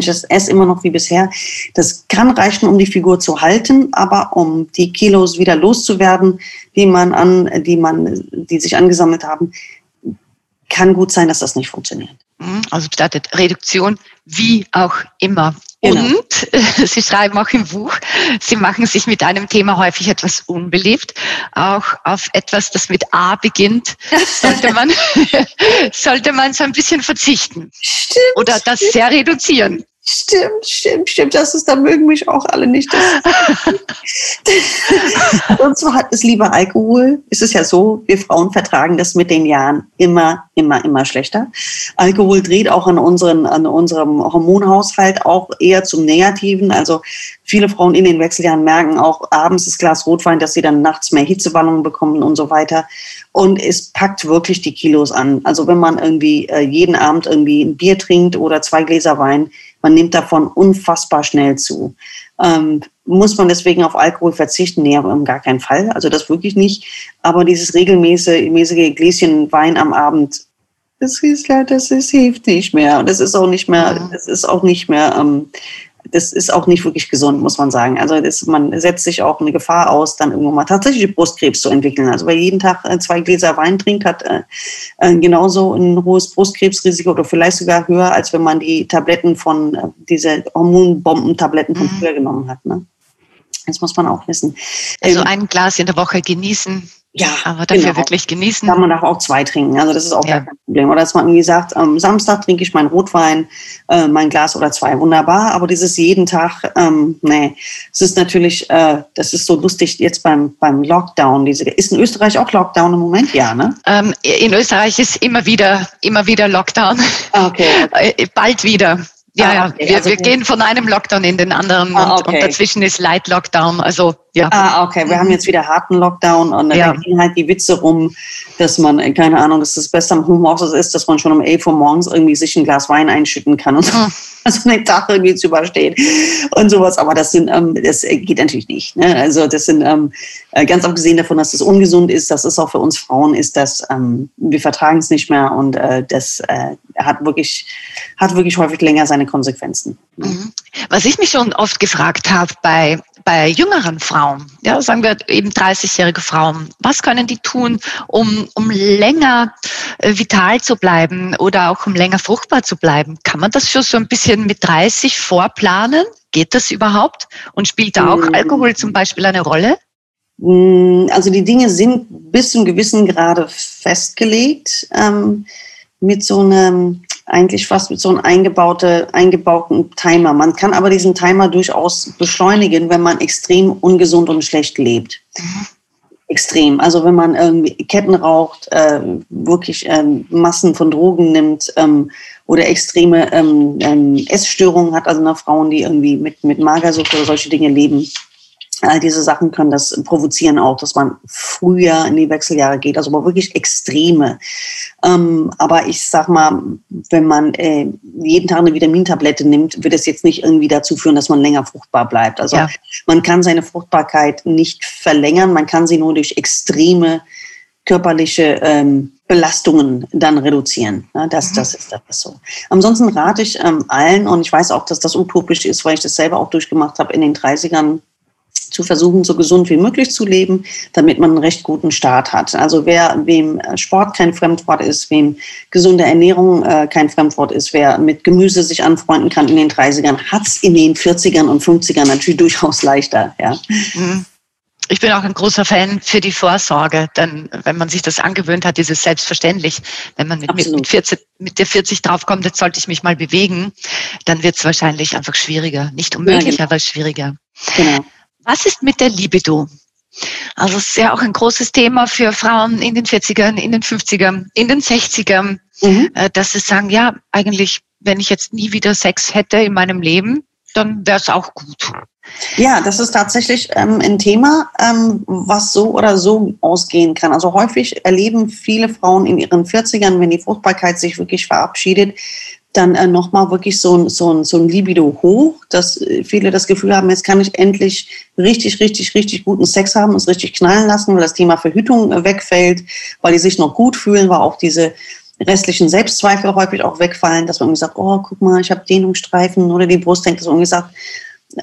ich esse immer noch wie bisher. Das kann reichen, um die Figur zu halten, aber um die Kilos wieder loszuwerden, die man an, die man, die sich angesammelt haben, kann gut sein, dass das nicht funktioniert. Mhm, also bedeutet Reduktion wie auch immer. Genau. Und äh, Sie schreiben auch im Buch, Sie machen sich mit einem Thema häufig etwas unbeliebt. Auch auf etwas, das mit A beginnt, sollte man, sollte man so ein bisschen verzichten. Stimmt. Oder das sehr reduzieren. Stimmt, stimmt, stimmt. Das ist, da mögen mich auch alle nicht. und zwar hat es lieber Alkohol. Es ist ja so, wir Frauen vertragen das mit den Jahren immer, immer, immer schlechter. Alkohol dreht auch an, unseren, an unserem Hormonhaushalt auch eher zum Negativen. Also viele Frauen in den Wechseljahren merken auch abends das Glas Rotwein, dass sie dann nachts mehr Hitzewallungen bekommen und so weiter. Und es packt wirklich die Kilos an. Also wenn man irgendwie äh, jeden Abend irgendwie ein Bier trinkt oder zwei Gläser Wein, man nimmt davon unfassbar schnell zu. Ähm, muss man deswegen auf Alkohol verzichten? Nee, aber gar keinen Fall. Also das wirklich nicht. Aber dieses regelmäßige Gläschen Wein am Abend, das ist, das ist, hilft nicht mehr. Und das ist auch nicht mehr, das ist auch nicht mehr ähm, das ist auch nicht wirklich gesund, muss man sagen. Also das, man setzt sich auch eine Gefahr aus, dann irgendwann mal tatsächlich Brustkrebs zu entwickeln. Also wer jeden Tag äh, zwei Gläser Wein trinkt, hat äh, äh, genauso ein hohes Brustkrebsrisiko oder vielleicht sogar höher, als wenn man die Tabletten von, äh, diese Hormonbomben-Tabletten von mhm. früher genommen hat. Ne? Das muss man auch wissen. Also ähm, ein Glas in der Woche genießen ja, aber dafür genau. wirklich genießen. Kann man darf auch zwei trinken. Also das ist auch ja. kein Problem. Oder dass man irgendwie sagt, am Samstag trinke ich meinen Rotwein, äh, mein Glas oder zwei. Wunderbar. Aber dieses jeden Tag, ähm, nee. Es ist natürlich, äh, das ist so lustig jetzt beim, beim Lockdown. Diese, ist in Österreich auch Lockdown im Moment? Ja, ne? Ähm, in Österreich ist immer wieder, immer wieder Lockdown. Ah, okay. Äh, bald wieder. Ja, ah, okay. ja, wir, also wir gehen von einem Lockdown in den anderen ah, okay. und, und, dazwischen ist Light Lockdown. Also ja. Ah, okay. Wir haben jetzt wieder harten Lockdown und ja. da gehen halt die Witze rum, dass man, keine Ahnung, dass das Beste am Homeoffice ist, dass man schon um 11 Uhr morgens irgendwie sich ein Glas Wein einschütten kann und so. Hm. Also den Tag irgendwie zu überstehen und sowas. Aber das sind, ähm, das geht natürlich nicht. Ne? Also das sind ähm, äh, ganz abgesehen davon, dass das ungesund ist, das ist auch für uns Frauen, ist das, ähm, wir vertragen es nicht mehr und äh, das äh, hat wirklich, hat wirklich häufig länger seine Konsequenzen. Mhm. Was ich mich schon oft gefragt habe bei bei jüngeren Frauen, ja, sagen wir eben 30-jährige Frauen, was können die tun, um, um länger äh, vital zu bleiben oder auch um länger fruchtbar zu bleiben? Kann man das schon so ein bisschen mit 30 vorplanen? Geht das überhaupt? Und spielt da auch mm. Alkohol zum Beispiel eine Rolle? Mm, also die Dinge sind bis zum gewissen Grade festgelegt. Ähm, mit so einem eigentlich fast mit so einem eingebaute, eingebauten Timer. Man kann aber diesen Timer durchaus beschleunigen, wenn man extrem ungesund und schlecht lebt. Mhm. Extrem. Also wenn man irgendwie Ketten raucht, äh, wirklich ähm, Massen von Drogen nimmt ähm, oder extreme ähm, ähm Essstörungen hat, also nach Frauen, die irgendwie mit, mit Magersucht oder solche Dinge leben All diese Sachen können das provozieren auch, dass man früher in die Wechseljahre geht, also aber wirklich extreme. Ähm, aber ich sag mal, wenn man äh, jeden Tag eine Vitamintablette nimmt, wird es jetzt nicht irgendwie dazu führen, dass man länger fruchtbar bleibt. Also ja. man kann seine Fruchtbarkeit nicht verlängern, man kann sie nur durch extreme körperliche ähm, Belastungen dann reduzieren. Ja, das, mhm. das ist das so. Ansonsten rate ich ähm, allen, und ich weiß auch, dass das utopisch ist, weil ich das selber auch durchgemacht habe in den 30ern, zu versuchen, so gesund wie möglich zu leben, damit man einen recht guten Start hat. Also wer, wem äh, Sport kein Fremdwort ist, wem gesunde Ernährung äh, kein Fremdwort ist, wer mit Gemüse sich anfreunden kann in den 30ern, hat es in den 40ern und 50ern natürlich durchaus leichter. Ja. Mhm. Ich bin auch ein großer Fan für die Vorsorge, denn wenn man sich das angewöhnt hat, ist es selbstverständlich. Wenn man mit, mit, 40, mit der 40 draufkommt, jetzt sollte ich mich mal bewegen, dann wird es wahrscheinlich einfach schwieriger. Nicht unmöglich, ja, genau. aber schwieriger. Genau. Was ist mit der Libido? Also es ist ja auch ein großes Thema für Frauen in den 40ern, in den 50ern, in den 60ern, mhm. Äh, dass sie sagen, ja, eigentlich, wenn ich jetzt nie wieder Sex hätte in meinem Leben, dann wäre es auch gut. Ja, das ist tatsächlich ähm, ein Thema, ähm, was so oder so ausgehen kann. Also häufig erleben viele Frauen in ihren 40ern, wenn die Fruchtbarkeit sich wirklich verabschiedet, dann äh, nochmal wirklich so ein, so, ein, so ein Libido hoch, dass äh, viele das Gefühl haben, jetzt kann ich endlich richtig, richtig, richtig guten Sex haben, es richtig knallen lassen, weil das Thema Verhütung äh, wegfällt, weil die sich noch gut fühlen, weil auch diese restlichen Selbstzweifel häufig auch wegfallen, dass man irgendwie sagt, oh, guck mal, ich habe Dehnungsstreifen oder die Brust hängt, man irgendwie sagt,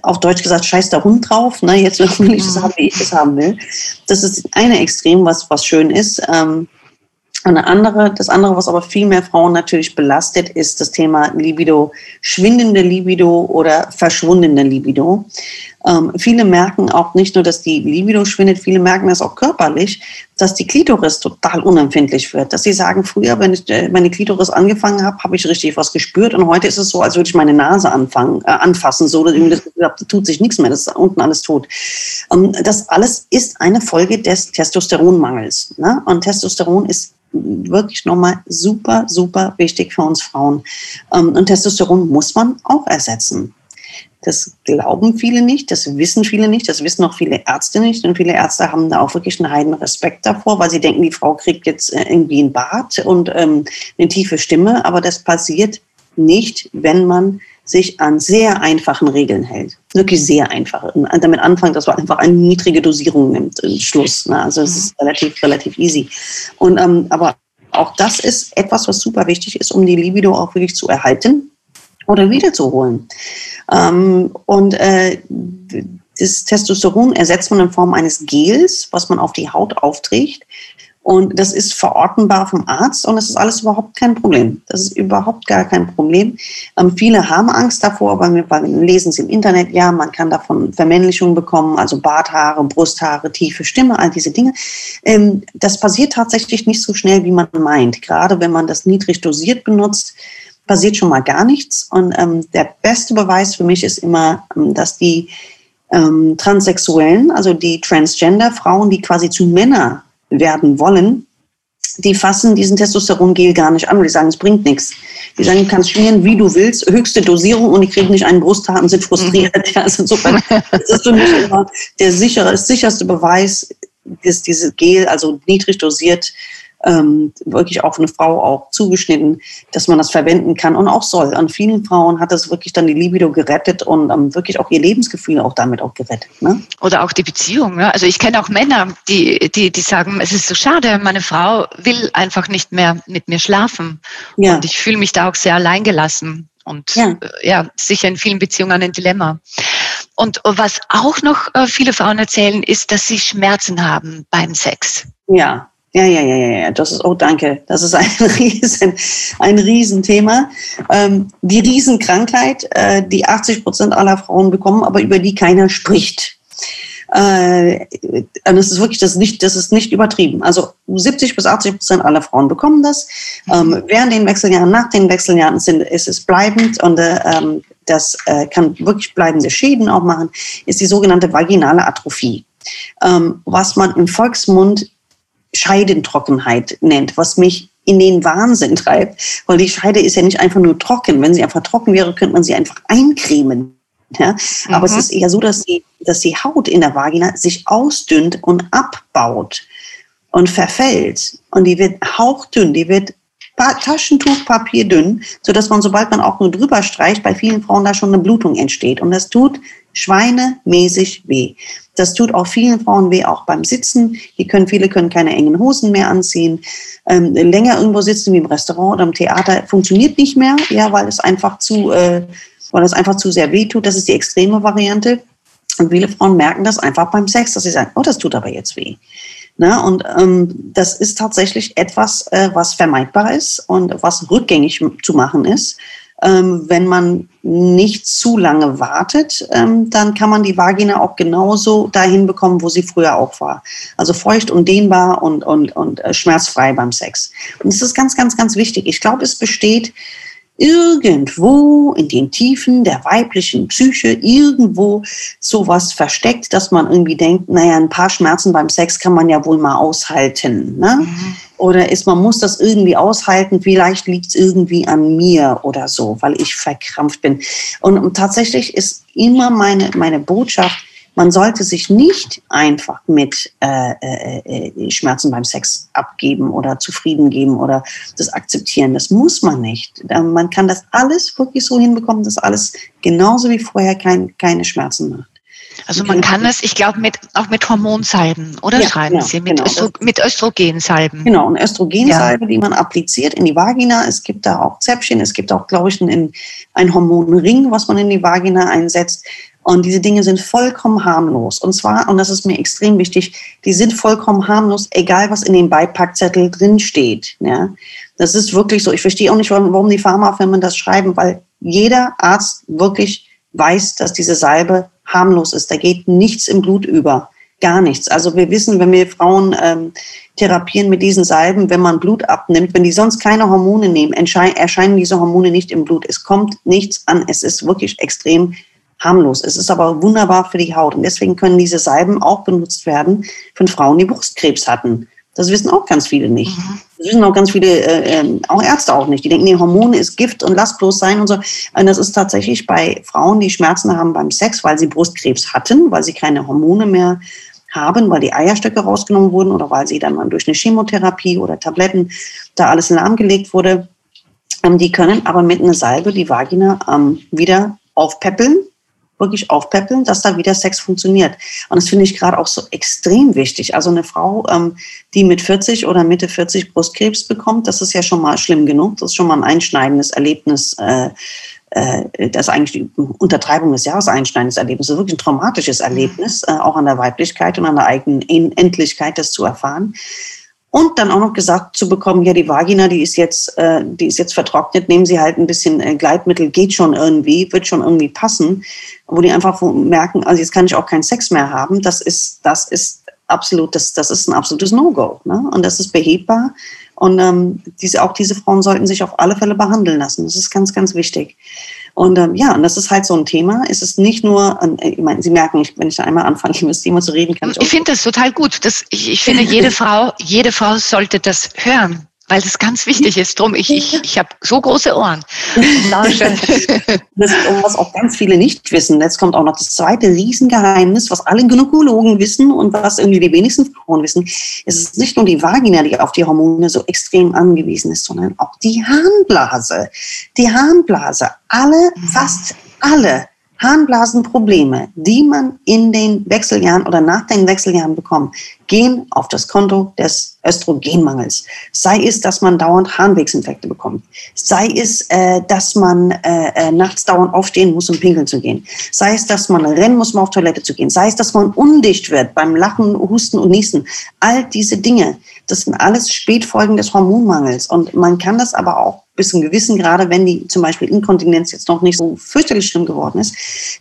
auf Deutsch gesagt, scheiß der Hund drauf, ne? jetzt will ich das mhm. haben, wie ich das haben will. Das ist eine Extrem, was, was schön ist. Ähm, eine andere, das andere, was aber viel mehr Frauen natürlich belastet, ist das Thema Libido, schwindende Libido oder verschwundene Libido. Ähm, viele merken auch nicht nur, dass die Libido schwindet, viele merken das auch körperlich, dass die Klitoris total unempfindlich wird. Dass sie sagen, früher, wenn ich äh, meine Klitoris angefangen habe, habe ich richtig was gespürt und heute ist es so, als würde ich meine Nase anfangen, äh, anfassen, so dass ich das Gefühl habe, da tut sich nichts mehr, das ist unten alles tot. Ähm, das alles ist eine Folge des Testosteronmangels. Ne? Und Testosteron ist wirklich nochmal super, super wichtig für uns Frauen. Ähm, und Testosteron muss man auch ersetzen. Das glauben viele nicht, das wissen viele nicht, das wissen auch viele Ärzte nicht. Und viele Ärzte haben da auch wirklich einen heiden Respekt davor, weil sie denken, die Frau kriegt jetzt äh, irgendwie ein Bart und ähm, eine tiefe Stimme. Aber das passiert nicht, wenn man sich an sehr einfachen Regeln hält. Wirklich sehr einfach. Und damit anfangen, dass man einfach eine niedrige Dosierung nimmt. Schluss. Ne? Also es ist relativ, relativ easy. Und, ähm, aber auch das ist etwas, was super wichtig ist, um die Libido auch wirklich zu erhalten oder wiederzuholen. Ähm, und äh, das Testosteron ersetzt man in Form eines Gels, was man auf die Haut aufträgt. Und das ist verortenbar vom Arzt und das ist alles überhaupt kein Problem. Das ist überhaupt gar kein Problem. Ähm, viele haben Angst davor, aber wir, weil wir lesen es im Internet, ja, man kann davon Vermännlichung bekommen, also Barthaare, Brusthaare, tiefe Stimme, all diese Dinge. Ähm, das passiert tatsächlich nicht so schnell, wie man meint. Gerade wenn man das niedrig dosiert benutzt, passiert schon mal gar nichts. Und ähm, der beste Beweis für mich ist immer, ähm, dass die ähm, Transsexuellen, also die Transgender-Frauen, die quasi zu Männer werden wollen, die fassen diesen Testosterongel gar nicht an und die sagen, es bringt nichts. Die sagen, du kannst schmieren, wie du willst, höchste Dosierung und die kriegen nicht einen Brusthaar und sind frustriert. Mhm. Ja, also insofern, das ist für mich immer der sichere, sicherste Beweis, dass dieses Gel, also niedrig dosiert, ähm, wirklich auf eine Frau auch zugeschnitten, dass man das verwenden kann und auch soll. An vielen Frauen hat das wirklich dann die Libido gerettet und ähm, wirklich auch ihr Lebensgefühl auch damit auch gerettet. Ne? Oder auch die Beziehung. Ne? Also ich kenne auch Männer, die, die, die sagen, es ist so schade, meine Frau will einfach nicht mehr mit mir schlafen. Ja. Und ich fühle mich da auch sehr alleingelassen. Und ja. Äh, ja, sicher in vielen Beziehungen ein Dilemma. Und was auch noch äh, viele Frauen erzählen, ist, dass sie Schmerzen haben beim Sex. Ja, ja, ja, ja, ja, ja, das ist, oh danke, das ist ein Riesen, ein Riesenthema. Ähm, die Riesenkrankheit, äh, die 80 Prozent aller Frauen bekommen, aber über die keiner spricht. Äh, das ist wirklich das nicht, das ist nicht übertrieben. Also 70 bis 80 Prozent aller Frauen bekommen das. Ähm, während den Wechseljahren, nach den Wechseljahren sind, ist es bleibend und äh, ähm, das äh, kann wirklich bleibende Schäden auch machen, ist die sogenannte vaginale Atrophie. Ähm, was man im Volksmund Scheidentrockenheit nennt, was mich in den Wahnsinn treibt, weil die Scheide ist ja nicht einfach nur trocken. Wenn sie einfach trocken wäre, könnte man sie einfach eincremen. Ja? Mhm. Aber es ist eher so, dass die, dass die Haut in der Vagina sich ausdünnt und abbaut und verfällt. Und die wird hauchdünn, die wird Taschentuchpapier dünn, sodass man, sobald man auch nur drüber streicht, bei vielen Frauen da schon eine Blutung entsteht. Und das tut schweinemäßig weh. Das tut auch vielen Frauen weh, auch beim Sitzen. Die können, viele können keine engen Hosen mehr anziehen. Ähm, länger irgendwo sitzen wie im Restaurant oder im Theater funktioniert nicht mehr, ja, weil es einfach zu, äh, weil es einfach zu sehr weh tut. Das ist die extreme Variante. Und viele Frauen merken das einfach beim Sex, dass sie sagen, oh, das tut aber jetzt weh. Na, und ähm, das ist tatsächlich etwas, äh, was vermeidbar ist und was rückgängig zu machen ist. Ähm, wenn man nicht zu lange wartet, ähm, dann kann man die Vagina auch genauso dahin bekommen, wo sie früher auch war. Also feucht und dehnbar und, und, und äh, schmerzfrei beim Sex. Und das ist ganz, ganz, ganz wichtig. Ich glaube, es besteht irgendwo in den Tiefen der weiblichen Psyche irgendwo sowas versteckt, dass man irgendwie denkt, naja, ein paar Schmerzen beim Sex kann man ja wohl mal aushalten. Ne? Mhm. Oder ist, man muss das irgendwie aushalten, vielleicht liegt es irgendwie an mir oder so, weil ich verkrampft bin. Und, tatsächlich ist immer meine, meine Botschaft, man sollte sich nicht einfach mit äh, äh, äh, Schmerzen beim Sex abgeben oder zufrieden geben oder das akzeptieren. Das muss man nicht. Man kann das alles wirklich so hinbekommen, dass alles genauso wie vorher kein, keine Schmerzen macht. Also man kann es, ich glaube, mit, auch mit Hormonsalben, oder ja, schreiben genau, Sie, mit, genau. Östro, mit Östrogensalben. Genau, und Östrogensalbe, ja. die man appliziert in die Vagina. Es gibt da auch Zäpfchen, es gibt auch, glaube ich, ein, ein Hormonring, was man in die Vagina einsetzt. Und diese Dinge sind vollkommen harmlos. Und zwar, und das ist mir extrem wichtig, die sind vollkommen harmlos, egal was in dem Beipackzettel drin steht. Ja? Das ist wirklich so. Ich verstehe auch nicht, warum die Pharmafirmen das schreiben, weil jeder Arzt wirklich weiß, dass diese Salbe harmlos ist. Da geht nichts im Blut über. Gar nichts. Also wir wissen, wenn wir Frauen ähm, therapieren mit diesen Salben, wenn man Blut abnimmt, wenn die sonst keine Hormone nehmen, erscheinen diese Hormone nicht im Blut. Es kommt nichts an. Es ist wirklich extrem harmlos. Es ist aber wunderbar für die Haut. Und deswegen können diese Salben auch benutzt werden von Frauen, die Brustkrebs hatten. Das wissen auch ganz viele nicht. Mhm. Das wissen auch ganz viele, äh, äh, auch Ärzte auch nicht. Die denken, nee, Hormone ist Gift und lass bloß sein und so. Und das ist tatsächlich bei Frauen, die Schmerzen haben beim Sex, weil sie Brustkrebs hatten, weil sie keine Hormone mehr haben, weil die Eierstöcke rausgenommen wurden oder weil sie dann mal durch eine Chemotherapie oder Tabletten da alles lahmgelegt wurde. Ähm, die können aber mit einer Salbe die Vagina ähm, wieder aufpäppeln wirklich aufpäppeln, dass da wieder Sex funktioniert. Und das finde ich gerade auch so extrem wichtig. Also eine Frau, ähm, die mit 40 oder Mitte 40 Brustkrebs bekommt, das ist ja schon mal schlimm genug. Das ist schon mal ein einschneidendes Erlebnis. Äh, äh, das ist eigentlich die Untertreibung des Jahres einschneidendes Erlebnis. Das ist wirklich ein traumatisches Erlebnis, äh, auch an der Weiblichkeit und an der eigenen Endlichkeit, das zu erfahren. Und dann auch noch gesagt zu bekommen, ja, die Vagina, die ist jetzt, äh, die ist jetzt vertrocknet, nehmen Sie halt ein bisschen äh, Gleitmittel, geht schon irgendwie, wird schon irgendwie passen, wo die einfach merken, also jetzt kann ich auch keinen Sex mehr haben. Das ist, das ist absolut, das, das ist ein absolutes No-Go. Ne? Und das ist behebbar. Und ähm, diese, auch diese Frauen sollten sich auf alle Fälle behandeln lassen. Das ist ganz, ganz wichtig. Und ähm, ja, und das ist halt so ein Thema. Es ist nicht nur, äh, ich meine, Sie merken, ich, wenn ich da einmal anfange, über das Thema zu reden, kann ich. Ich finde das total gut. Das, ich, ich finde, jede Frau, jede Frau sollte das hören weil das ganz wichtig ist. Drum, ich, ich, ich habe so große Ohren. das, was auch ganz viele nicht wissen. Jetzt kommt auch noch das zweite Riesengeheimnis, was alle Gynäkologen wissen und was irgendwie die wenigsten Frauen wissen. Es ist nicht nur die Vagina, die auf die Hormone so extrem angewiesen ist, sondern auch die Harnblase. Die Harnblase. Alle, fast alle Harnblasenprobleme, die man in den Wechseljahren oder nach den Wechseljahren bekommt, gehen auf das Konto des Östrogenmangels. Sei es, dass man dauernd Harnwegsinfekte bekommt. Sei es, äh, dass man äh, äh, nachts dauernd aufstehen muss, um pinkeln zu gehen. Sei es, dass man rennen muss, um auf Toilette zu gehen. Sei es, dass man undicht wird beim Lachen, Husten und Niesen. All diese Dinge, das sind alles Spätfolgen des Hormonmangels. Und man kann das aber auch bis zum gewissen Grade, wenn die zum Beispiel Inkontinenz jetzt noch nicht so fürchterlich schlimm geworden ist,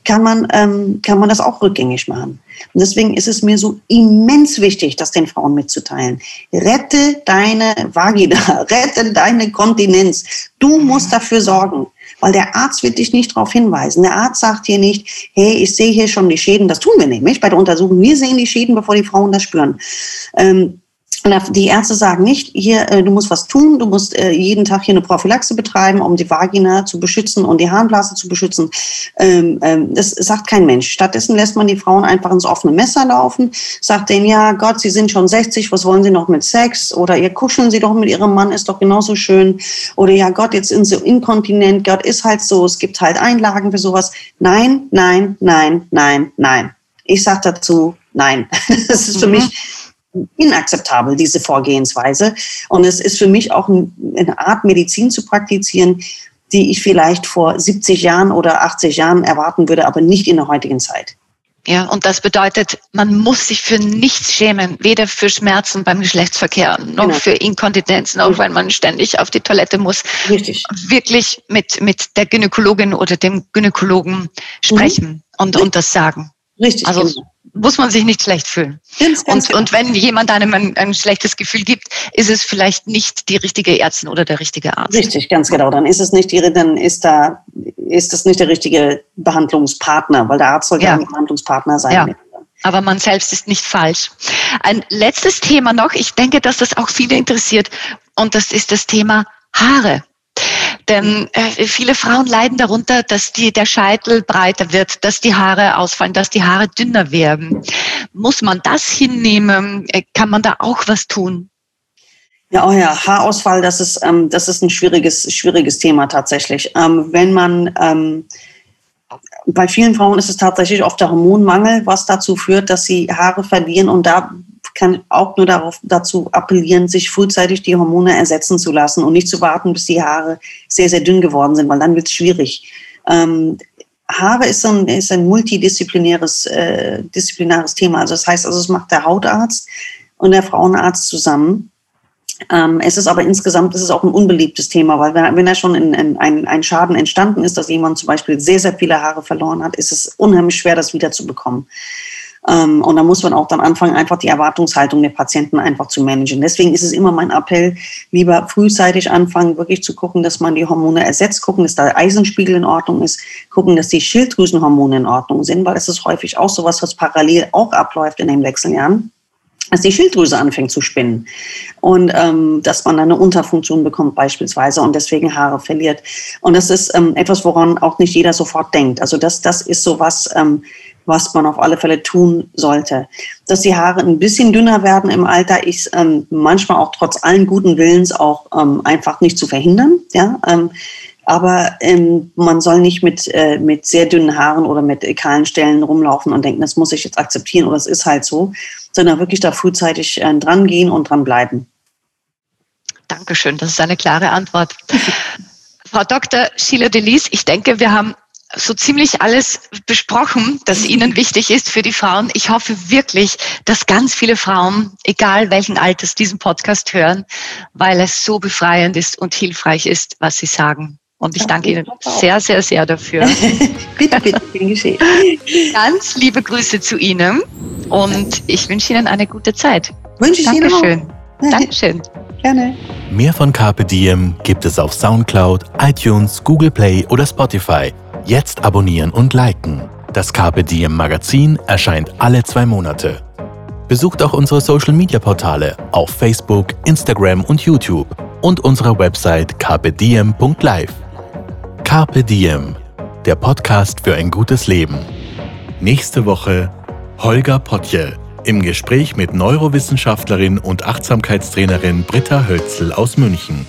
kann man, ähm, kann man das auch rückgängig machen. Und deswegen ist es mir so immens wichtig, das den Frauen mitzuteilen. Rette deine Vagina, rette deine Kontinenz. Du musst dafür sorgen. Weil der Arzt wird dich nicht darauf hinweisen. Der Arzt sagt hier nicht, hey, ich sehe hier schon die Schäden. Das tun wir nämlich bei der Untersuchung. Wir sehen die Schäden, bevor die Frauen das spüren. Ähm, die Ärzte sagen nicht, hier, äh, du musst was tun, du musst äh, jeden Tag hier eine Prophylaxe betreiben, um die Vagina zu beschützen und die Harnblase zu beschützen. Ähm, ähm, das sagt kein Mensch. Stattdessen lässt man die Frauen einfach ins offene Messer laufen, sagt denen, ja Gott, sie sind schon 60, was wollen sie noch mit Sex? Oder ihr kuscheln sie doch mit ihrem Mann, ist doch genauso schön. Oder ja Gott, jetzt sind sie inkontinent, Gott ist halt so, es gibt halt Einlagen für sowas. Nein, nein, nein, nein, nein. Ich sage dazu, nein. Das ist für mhm. mich inakzeptabel, diese Vorgehensweise. Und es ist für mich auch eine Art Medizin zu praktizieren, die ich vielleicht vor 70 Jahren oder 80 Jahren erwarten würde, aber nicht in der heutigen Zeit. Ja, und das bedeutet, man muss sich für nichts schämen, weder für Schmerzen beim Geschlechtsverkehr noch genau. für Inkontinenz, noch wenn man ständig auf die Toilette muss. Richtig. Wirklich mit, mit der Gynäkologin oder dem Gynäkologen sprechen mhm. und, und das sagen. Richtig. Also genau muss man sich nicht schlecht fühlen. Ganz, ganz und, genau. und wenn jemand einem ein, ein, schlechtes Gefühl gibt, ist es vielleicht nicht die richtige Ärztin oder der richtige Arzt. Richtig, ganz genau. Dann ist es nicht die, dann ist da, ist das nicht der richtige Behandlungspartner, weil der Arzt soll ja ein Behandlungspartner sein. Ja. aber man selbst ist nicht falsch. Ein letztes Thema noch, ich denke, dass das auch viele interessiert, und das ist das Thema Haare. Denn äh, viele Frauen leiden darunter, dass die, der Scheitel breiter wird, dass die Haare ausfallen, dass die Haare dünner werden. Muss man das hinnehmen? Äh, kann man da auch was tun? Ja, oh ja, Haarausfall, das ist, ähm, das ist ein schwieriges, schwieriges Thema tatsächlich. Ähm, wenn man, ähm, bei vielen Frauen ist es tatsächlich oft der Hormonmangel, was dazu führt, dass sie Haare verlieren und da kann auch nur darauf, dazu appellieren, sich frühzeitig die Hormone ersetzen zu lassen und nicht zu warten, bis die Haare sehr, sehr dünn geworden sind, weil dann wird es schwierig. Ähm, Haare ist ein, ist ein multidisziplinäres äh, disziplinares Thema. Also das heißt, also es macht der Hautarzt und der Frauenarzt zusammen. Ähm, es ist aber insgesamt ist es auch ein unbeliebtes Thema, weil wenn, wenn er schon in, in ein, ein Schaden entstanden ist, dass jemand zum Beispiel sehr, sehr viele Haare verloren hat, ist es unheimlich schwer, das wiederzubekommen. Ähm, und da muss man auch dann anfangen, einfach die Erwartungshaltung der Patienten einfach zu managen. Deswegen ist es immer mein Appell, lieber frühzeitig anfangen, wirklich zu gucken, dass man die Hormone ersetzt, gucken, dass der Eisenspiegel in Ordnung ist, gucken, dass die Schilddrüsenhormone in Ordnung sind, weil es ist häufig auch sowas, was parallel auch abläuft in den Wechseljahren dass die Schilddrüse anfängt zu spinnen und ähm, dass man eine Unterfunktion bekommt beispielsweise und deswegen Haare verliert. Und das ist ähm, etwas, woran auch nicht jeder sofort denkt. Also das, das ist so was, ähm, was man auf alle Fälle tun sollte. Dass die Haare ein bisschen dünner werden im Alter, ist ähm, manchmal auch trotz allen guten Willens auch ähm, einfach nicht zu verhindern. Ja, ähm, aber ähm, man soll nicht mit, äh, mit sehr dünnen Haaren oder mit kahlen Stellen rumlaufen und denken, das muss ich jetzt akzeptieren oder es ist halt so, sondern wirklich da frühzeitig äh, dran gehen und dran bleiben. Dankeschön, das ist eine klare Antwort. Frau Dr. Sheila Delis, ich denke, wir haben so ziemlich alles besprochen, das Ihnen wichtig ist für die Frauen. Ich hoffe wirklich, dass ganz viele Frauen, egal welchen Alters, diesen Podcast hören, weil es so befreiend ist und hilfreich ist, was Sie sagen. Und ich danke Ihnen sehr, sehr, sehr dafür. bitte, bitte, bin geschehen. Ganz liebe Grüße zu Ihnen und ich wünsche Ihnen eine gute Zeit. Wünsche ich Dankeschön. Ihnen auch. Dankeschön. Gerne. Mehr von Carpe Diem gibt es auf Soundcloud, iTunes, Google Play oder Spotify. Jetzt abonnieren und liken. Das Carpe Diem Magazin erscheint alle zwei Monate. Besucht auch unsere Social Media Portale auf Facebook, Instagram und YouTube und unsere Website carpediem.live. Carpe Diem, der Podcast für ein gutes Leben. Nächste Woche Holger Potje im Gespräch mit Neurowissenschaftlerin und Achtsamkeitstrainerin Britta Hölzel aus München.